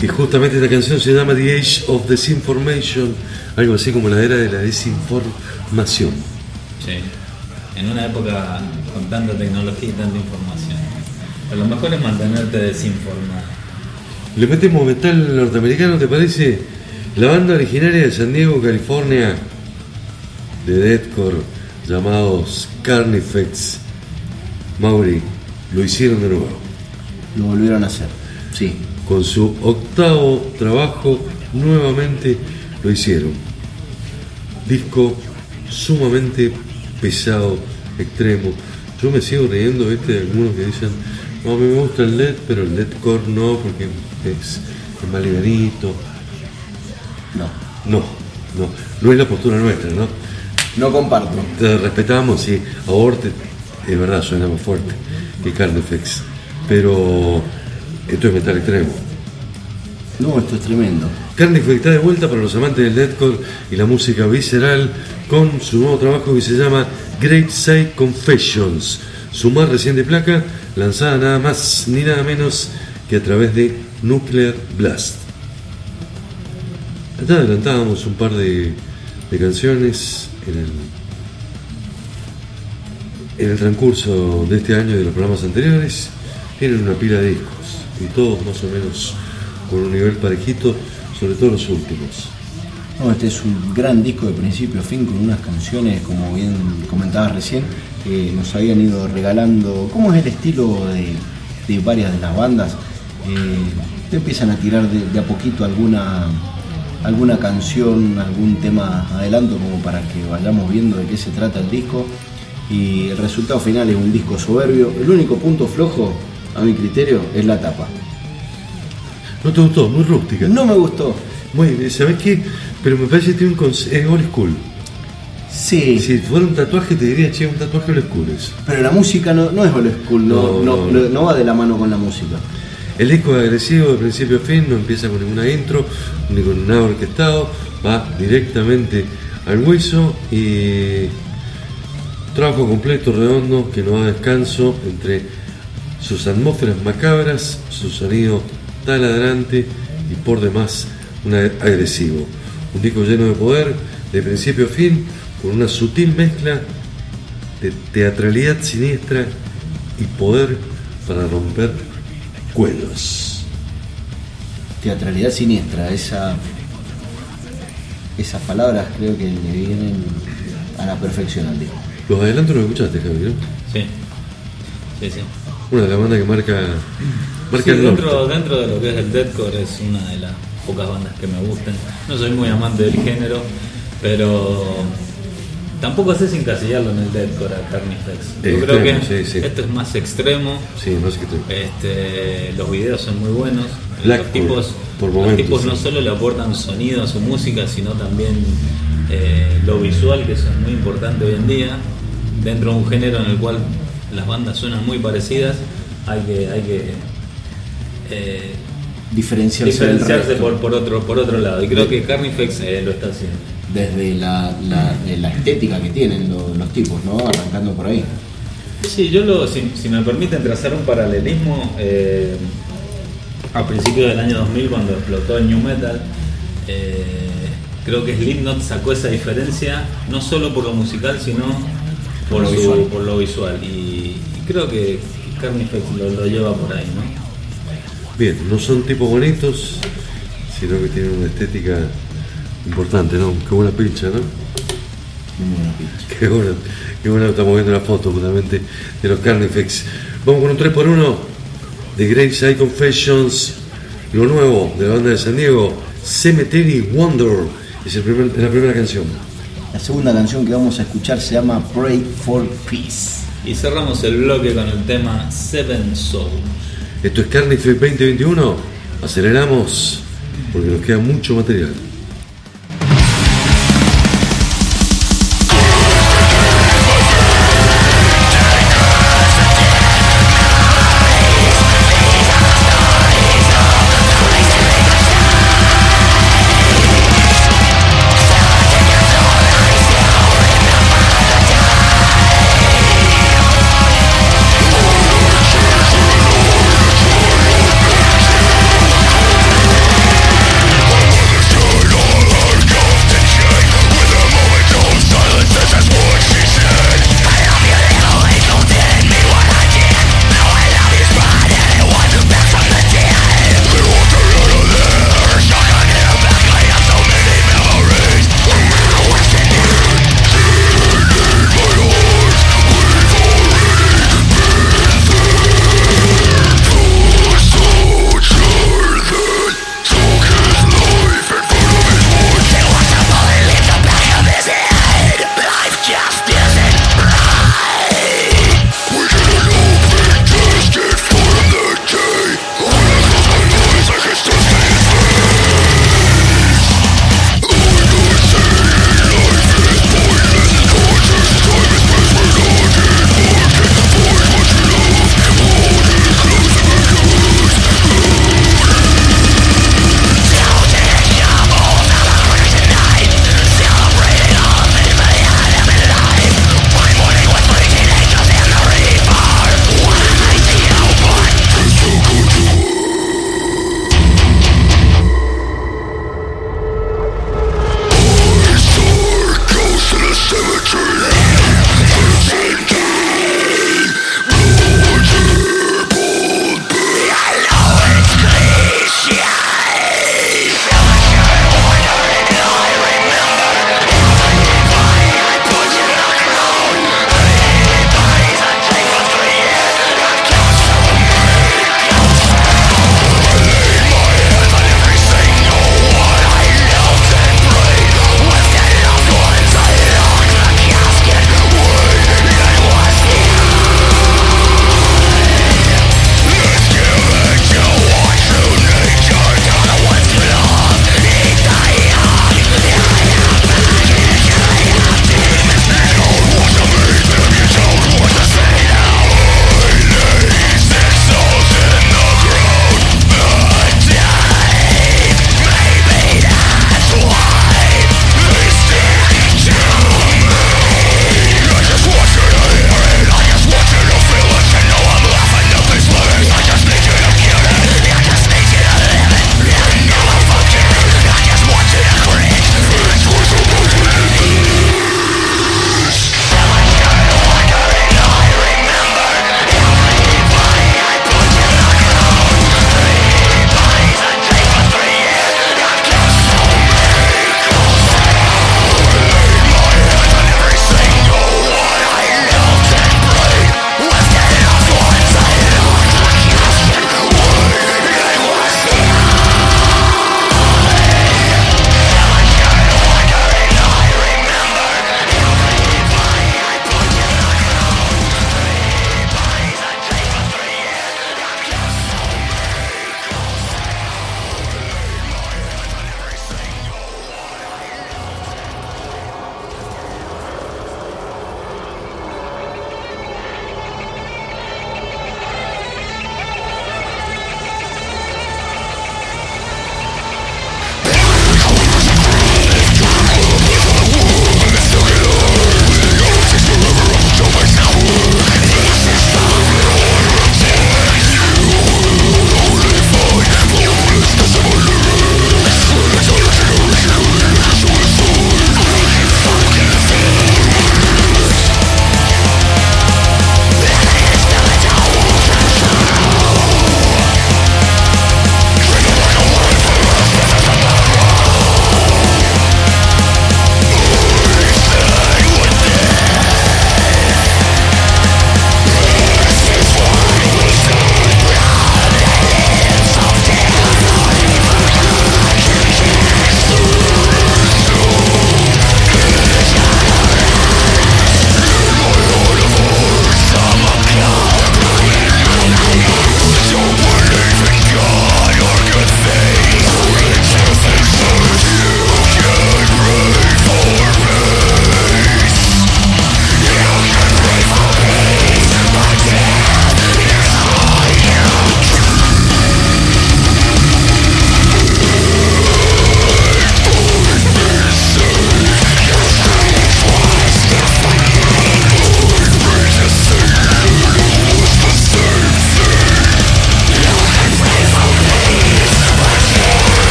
Y justamente esta canción se llama The Age of Disinformation, algo así como la era de la desinformación. Sí. En una época con tanta tecnología y tanta información. Pero lo mejor es mantenerte desinformado. Le metemos metal norteamericano, ¿te parece? La banda originaria de San Diego, California, de deathcore, llamados Carnifex, Mauri, lo hicieron de nuevo. Lo volvieron a hacer. Sí. Con su octavo trabajo, nuevamente lo hicieron. Disco sumamente pesado, extremo. Yo me sigo riendo, ¿viste? De algunos que dicen, no, a mí me gusta el LED, pero el deathcore no, porque es, es más livianito. No. No, no, no es la postura nuestra, ¿no? No comparto. Te respetamos y Aborte, es verdad, suena más fuerte que Carnifex, pero esto es metal extremo. No, esto es tremendo. Carnifex está de vuelta para los amantes del deathcore y la música visceral con su nuevo trabajo que se llama Great Side Confessions, su más reciente placa lanzada nada más ni nada menos que a través de Nuclear Blast. Acá adelantábamos un par de, de canciones en el, en el transcurso de este año y de los programas anteriores. Tienen una pila de discos y todos más o menos con un nivel parejito, sobre todo los últimos. Este es un gran disco de principio a fin con unas canciones, como bien comentabas recién, que nos habían ido regalando. ¿Cómo es el estilo de, de varias de las bandas? Eh, te empiezan a tirar de, de a poquito alguna, alguna canción, algún tema adelanto, como para que vayamos viendo de qué se trata el disco. Y el resultado final es un disco soberbio. El único punto flojo, a mi criterio, es la tapa. ¿No te gustó? Muy rústica. No me gustó. Muy, ¿Sabes qué? Pero me parece que tiene un es old school. Sí. Si fuera un tatuaje te diría, che, un tatuaje old school es. Pero la música no, no es old school, no, No, no, no. no va de la mano con la música. El disco es agresivo de principio a fin, no empieza con ninguna intro, ni con nada orquestado, va directamente al hueso y trabajo completo, redondo, que no da descanso entre sus atmósferas macabras, su sonido taladrante y por demás un agresivo. Un disco lleno de poder, de principio a fin, con una sutil mezcla de teatralidad siniestra y poder para romper cuellos. Teatralidad siniestra, esa, esas palabras creo que le vienen a la perfección al disco. Los adelantos los escuchaste, Javi, ¿no? Sí. Sí, sí. Una de las bandas que marca, Sí, norte. dentro, dentro de lo que es el deathcore es una de las pocas bandas que me gustan. No soy muy amante del género, pero tampoco sé si encasillarlo en el deathcore a Carnifex. Yo creo que sí, sí. esto es más extremo. Sí. Este, los videos son muy buenos. Los tipos, por los momentos, tipos no solo le aportan sonido a su música, sino también eh, lo visual, que eso es muy importante hoy en día. Dentro de un género en el cual las bandas suenan muy parecidas, hay que, hay que eh, Diferenciarse, por, por, otro, por otro lado. Y creo que Carnifex eh, lo está haciendo. Desde la, la- estética que tienen lo- los, tipos, ¿no? Arrancando por ahí. Sí, yo lo, si, si me permiten trazar un paralelismo, eh, a principios del año 2000 cuando explotó el New Metal, eh, creo que Slipknot sacó esa diferencia no solo por lo musical, sino por, lo su- visual. por lo visual. Y, y creo que Carnifex lo, lo lleva por ahí, ¿no? Bien, no son tipos bonitos, sino que tienen una estética importante, ¿no? Qué buena pincha, ¿no? Qué buena, qué buena, estamos viendo la foto justamente de los Carnifex. Vamos con un 3x1 de Graveside Confessions, lo nuevo de la banda de San Diego, Cemetery Wonder, es, el primer- es la primera canción. La segunda canción que vamos a escuchar se llama Pray for Peace. Y cerramos el bloque con el tema Seven Souls. Esto es Carnifex 2021, aceleramos porque nos queda mucho material.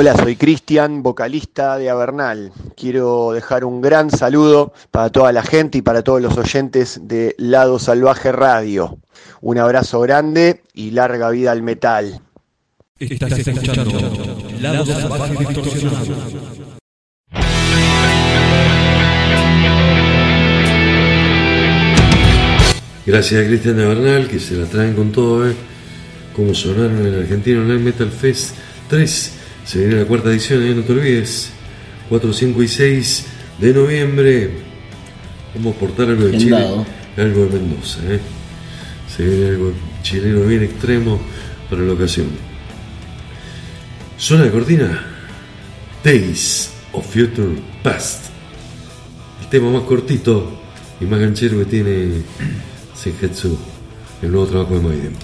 Hola, soy Cristian, vocalista de Avernal. Quiero dejar un gran saludo para toda la gente y para todos los oyentes de Lado Salvaje Radio. Un abrazo grande y larga vida al metal. Estás escuchando Lado Salvaje. Gracias a Cristian de Bernal que se la traen con todo, ¿eh? Como sonaron en el Argentino Online Metal Fest 3. Se viene la cuarta edición, ¿eh? no te olvides. 4, 5 y 6 de noviembre. Vamos a portar algo de Chile, algo de Mendoza. ¿eh? Se viene algo chileno bien extremo para la ocasión. Zona de cortina. Days of Future Past. El tema más cortito y más ganchero que tiene Sengetsu, el nuevo trabajo de Maiden.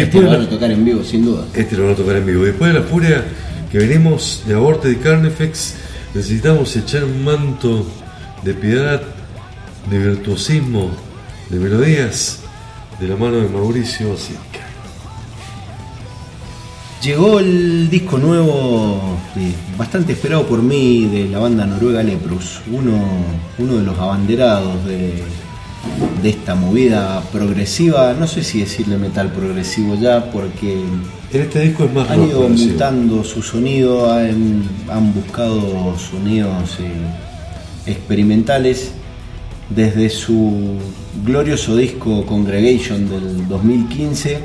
Este después lo de van a tocar en vivo, sin duda. este lo van a tocar en vivo. Después de la furia que venimos de Aborte y Carnifex, necesitamos echar un manto de piedad, de virtuosismo, de melodías, de la mano de Mauricio Basilica. Llegó el disco nuevo, bastante esperado por mí, de la banda noruega Leprus, uno, uno de los abanderados de, de esta movida progresiva, no sé si decirle metal progresivo ya, porque En este disco es más han ido mutando su sonido, han, han buscado sonidos eh, experimentales. Desde su glorioso disco Congregation del 2015,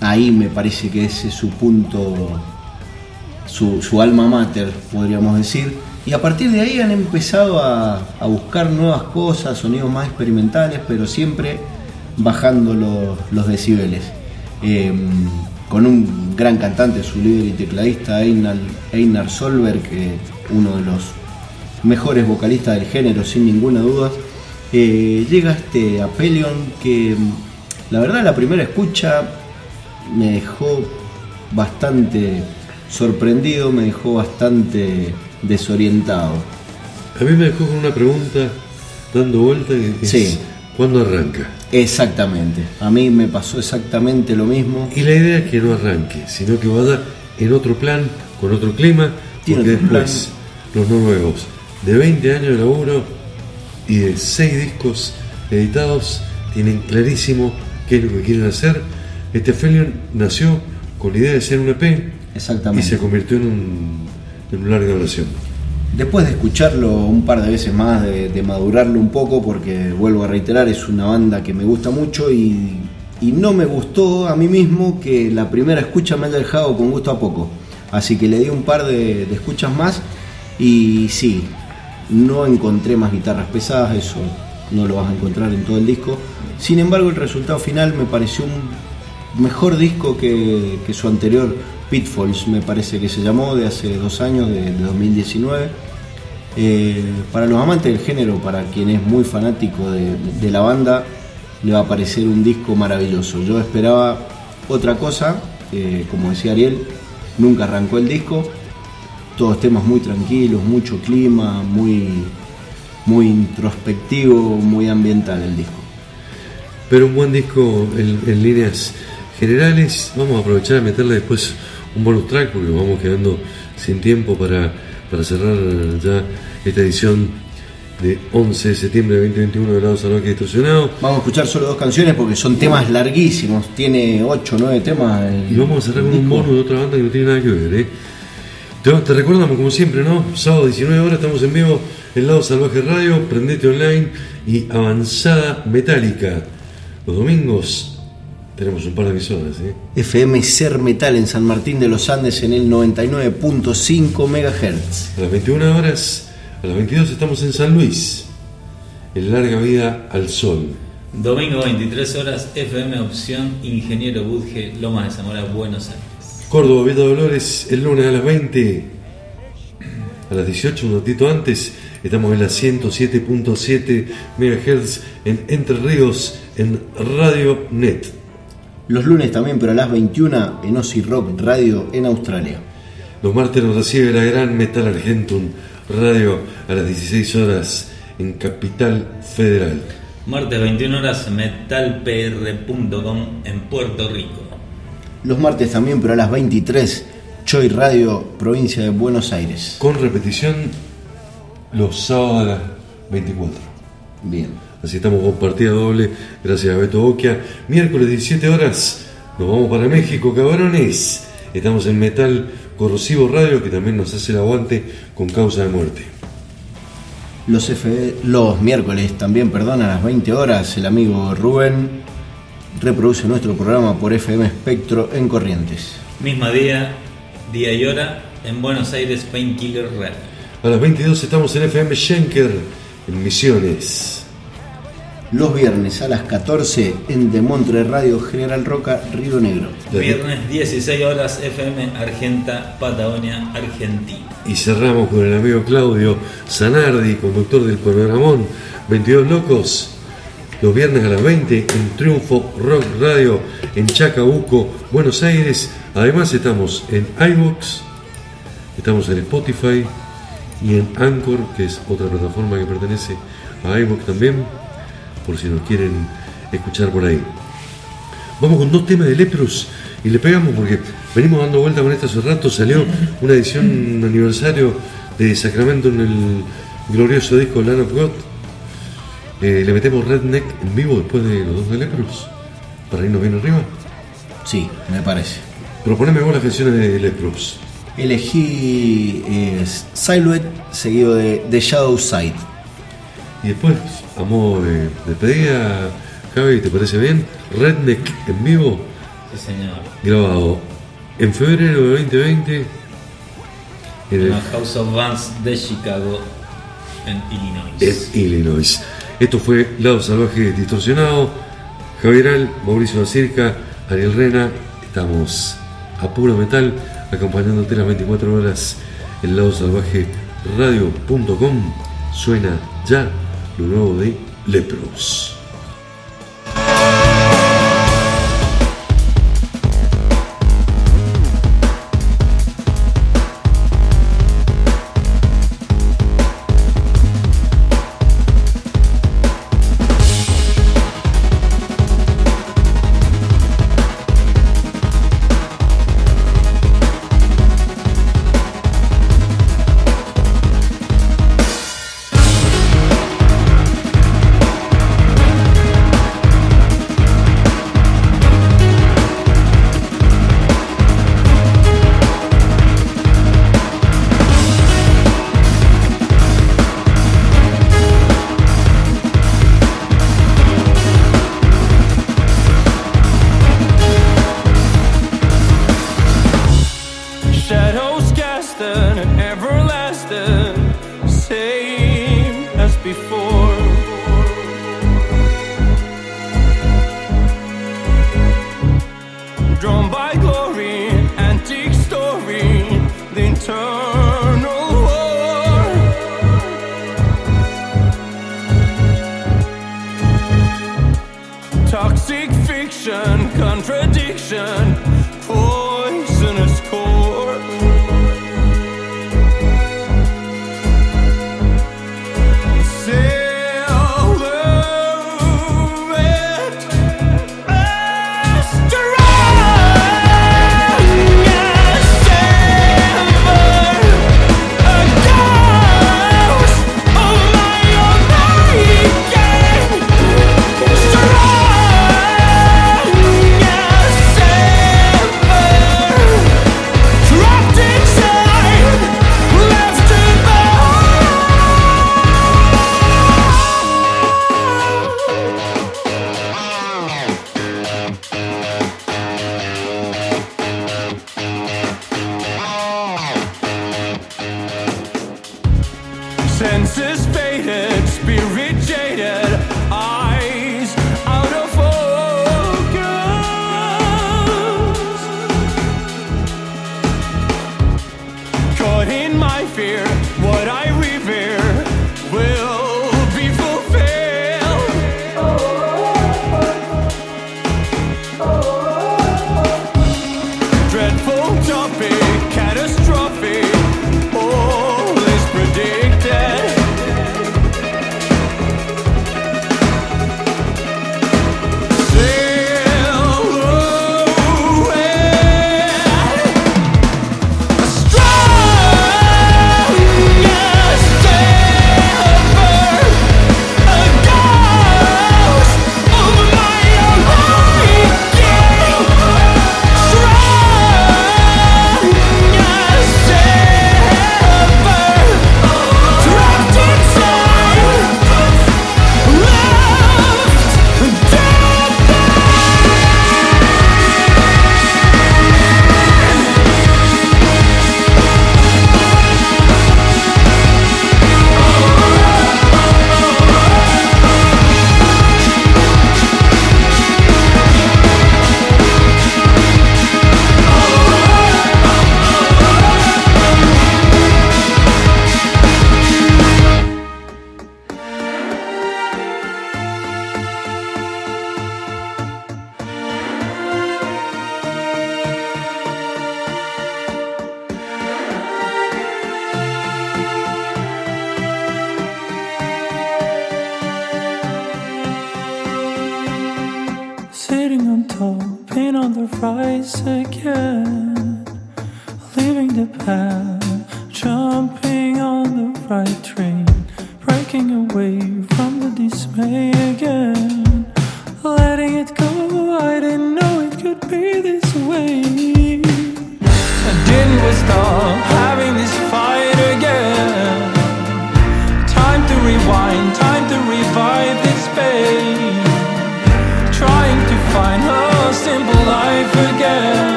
ahí me parece que ese es su punto, su, su alma mater, podríamos decir. Y a partir de ahí han empezado a, buscar nuevas cosas, sonidos más experimentales, pero siempre bajando los, decibeles. Eh, con un gran cantante, su líder y tecladista, Einar, Einar Solberg, que uno de los mejores vocalistas del género, sin ninguna duda. Eh, llega este Apelion que mm, la verdad la primera escucha me dejó bastante sorprendido, me dejó bastante desorientado. A mí me dejó con una pregunta dando vuelta que es, Sí. ¿cuándo arranca? Exactamente, a mí me pasó exactamente lo mismo. Y la idea es que no arranque, sino que vaya en otro plan, con otro clima, Tiene porque después los noruegos, de 20 años de laburo y de 6 discos editados, tienen clarísimo qué es lo que quieren hacer. Este Felion nació con la idea de ser un EP y Exactamente. se convirtió en, un, una larga oración. Después de escucharlo un par de veces más, de, de madurarlo un poco, porque vuelvo a reiterar, es una banda que me gusta mucho y, no me gustó a mí mismo que la primera escucha me haya dejado con gusto a poco. Así que le di un par de, de escuchas más y sí, no encontré más guitarras pesadas, eso no lo vas a encontrar en todo el disco. Sin embargo, el resultado final me pareció un mejor disco que su anterior, Pitfalls, me parece que se llamó, de hace dos años, de, de 2019. Eh, para los amantes del género, para quien es muy fanático de, de la banda, le va a parecer un disco maravilloso. Yo esperaba otra cosa, eh, como decía Ariel, nunca arrancó el disco, todos temas muy tranquilos, mucho clima, muy, muy introspectivo, muy ambiental el disco. Pero un buen disco en, en líneas generales. Vamos a aprovechar a meterle después un bonus track porque vamos quedando sin tiempo para, para cerrar ya esta edición de 11 de septiembre de 2021 de Lado Salvaje Distorsionado. Vamos a escuchar solo dos canciones porque son temas larguísimos, tiene 8 o 9 temas. el- Y vamos a cerrar con un bonus de otra banda que no tiene nada que ver. ¿eh? Te, te recordamos, como siempre, ¿no? Sábado 19 horas estamos en vivo en Lado Salvaje Radio, Prendete Online y Avanzada Metálica. Los domingos tenemos un par de emisoras. ¿eh? FM Ser Metal en San Martín de los Andes en el 99.5 MHz. A las 21 horas, a las 22 estamos en San Luis, en Larga Vida al Sol. Domingo 23 horas, FM Opción, Ingeniero Budge, Lomas de Zamora, Buenos Aires. Córdoba, Villa Dolores, el lunes a las 20, a las 18, un ratito antes, estamos en la 107.7 MHz en Entre Ríos, en Radio Net. Los lunes también, pero a las 21 en Ozzy Rock Radio en Australia. Los martes nos recibe la gran Metal Argentum Radio a las 16 horas en Capital Federal. Martes 21 horas metalpr.com en Puerto Rico. Los martes también, pero a las 23, Choi Radio, provincia de Buenos Aires. Con repetición los sábados a las 24. Bien. Así estamos con partida doble, gracias a Beto Boquia. Miércoles 17 horas, nos vamos para México, cabrones. Estamos en Metal Corrosivo Radio, que también nos hace el aguante con causa de muerte. Los, F los miércoles también, perdón, a las 20 horas, el amigo Rubén reproduce nuestro programa por FM Espectro en Corrientes. Misma día, día y hora en Buenos Aires Painkiller Radio. A las 22 estamos en FM Schenker, en Misiones. Los viernes a las 14 en Demontre Radio General Roca, Río Negro. Viernes 16 horas FM Argenta, Patagonia, Argentina. Y cerramos con el amigo Claudio Zanardi, conductor del Panorama 22 Locos. Los viernes a las 20 en Triunfo Rock Radio en Chacabuco, Buenos Aires. Además estamos en iVoox, estamos en Spotify y en Anchor, que es otra plataforma que pertenece a iVoox también, por si nos quieren escuchar por ahí. Vamos con dos temas de Leprus y le pegamos porque venimos dando vuelta con esto hace rato. Salió una edición aniversario de Sacramento en el glorioso disco Land of God. Eh, le metemos Redneck en vivo después de los dos de Leprus para irnos bien arriba. Sí, me parece. Proponeme vos las canciones de Leprus. Elegí eh, Silhouette seguido de The Shadow Side. Y después, a modo de despedida, Javi, ¿te parece bien? Redneck en vivo, Sí, señor. grabado en febrero de 2020 en el House of Bands de Chicago, en Illinois. en Illinois. Esto fue Lado Salvaje Distorsionado. Javier Al, Mauricio Acirca, Ariel Rena. Estamos a puro metal acompañándote las 24 horas en Lado Salvaje Radio.com. Suena ya lo nuevo de Lepros.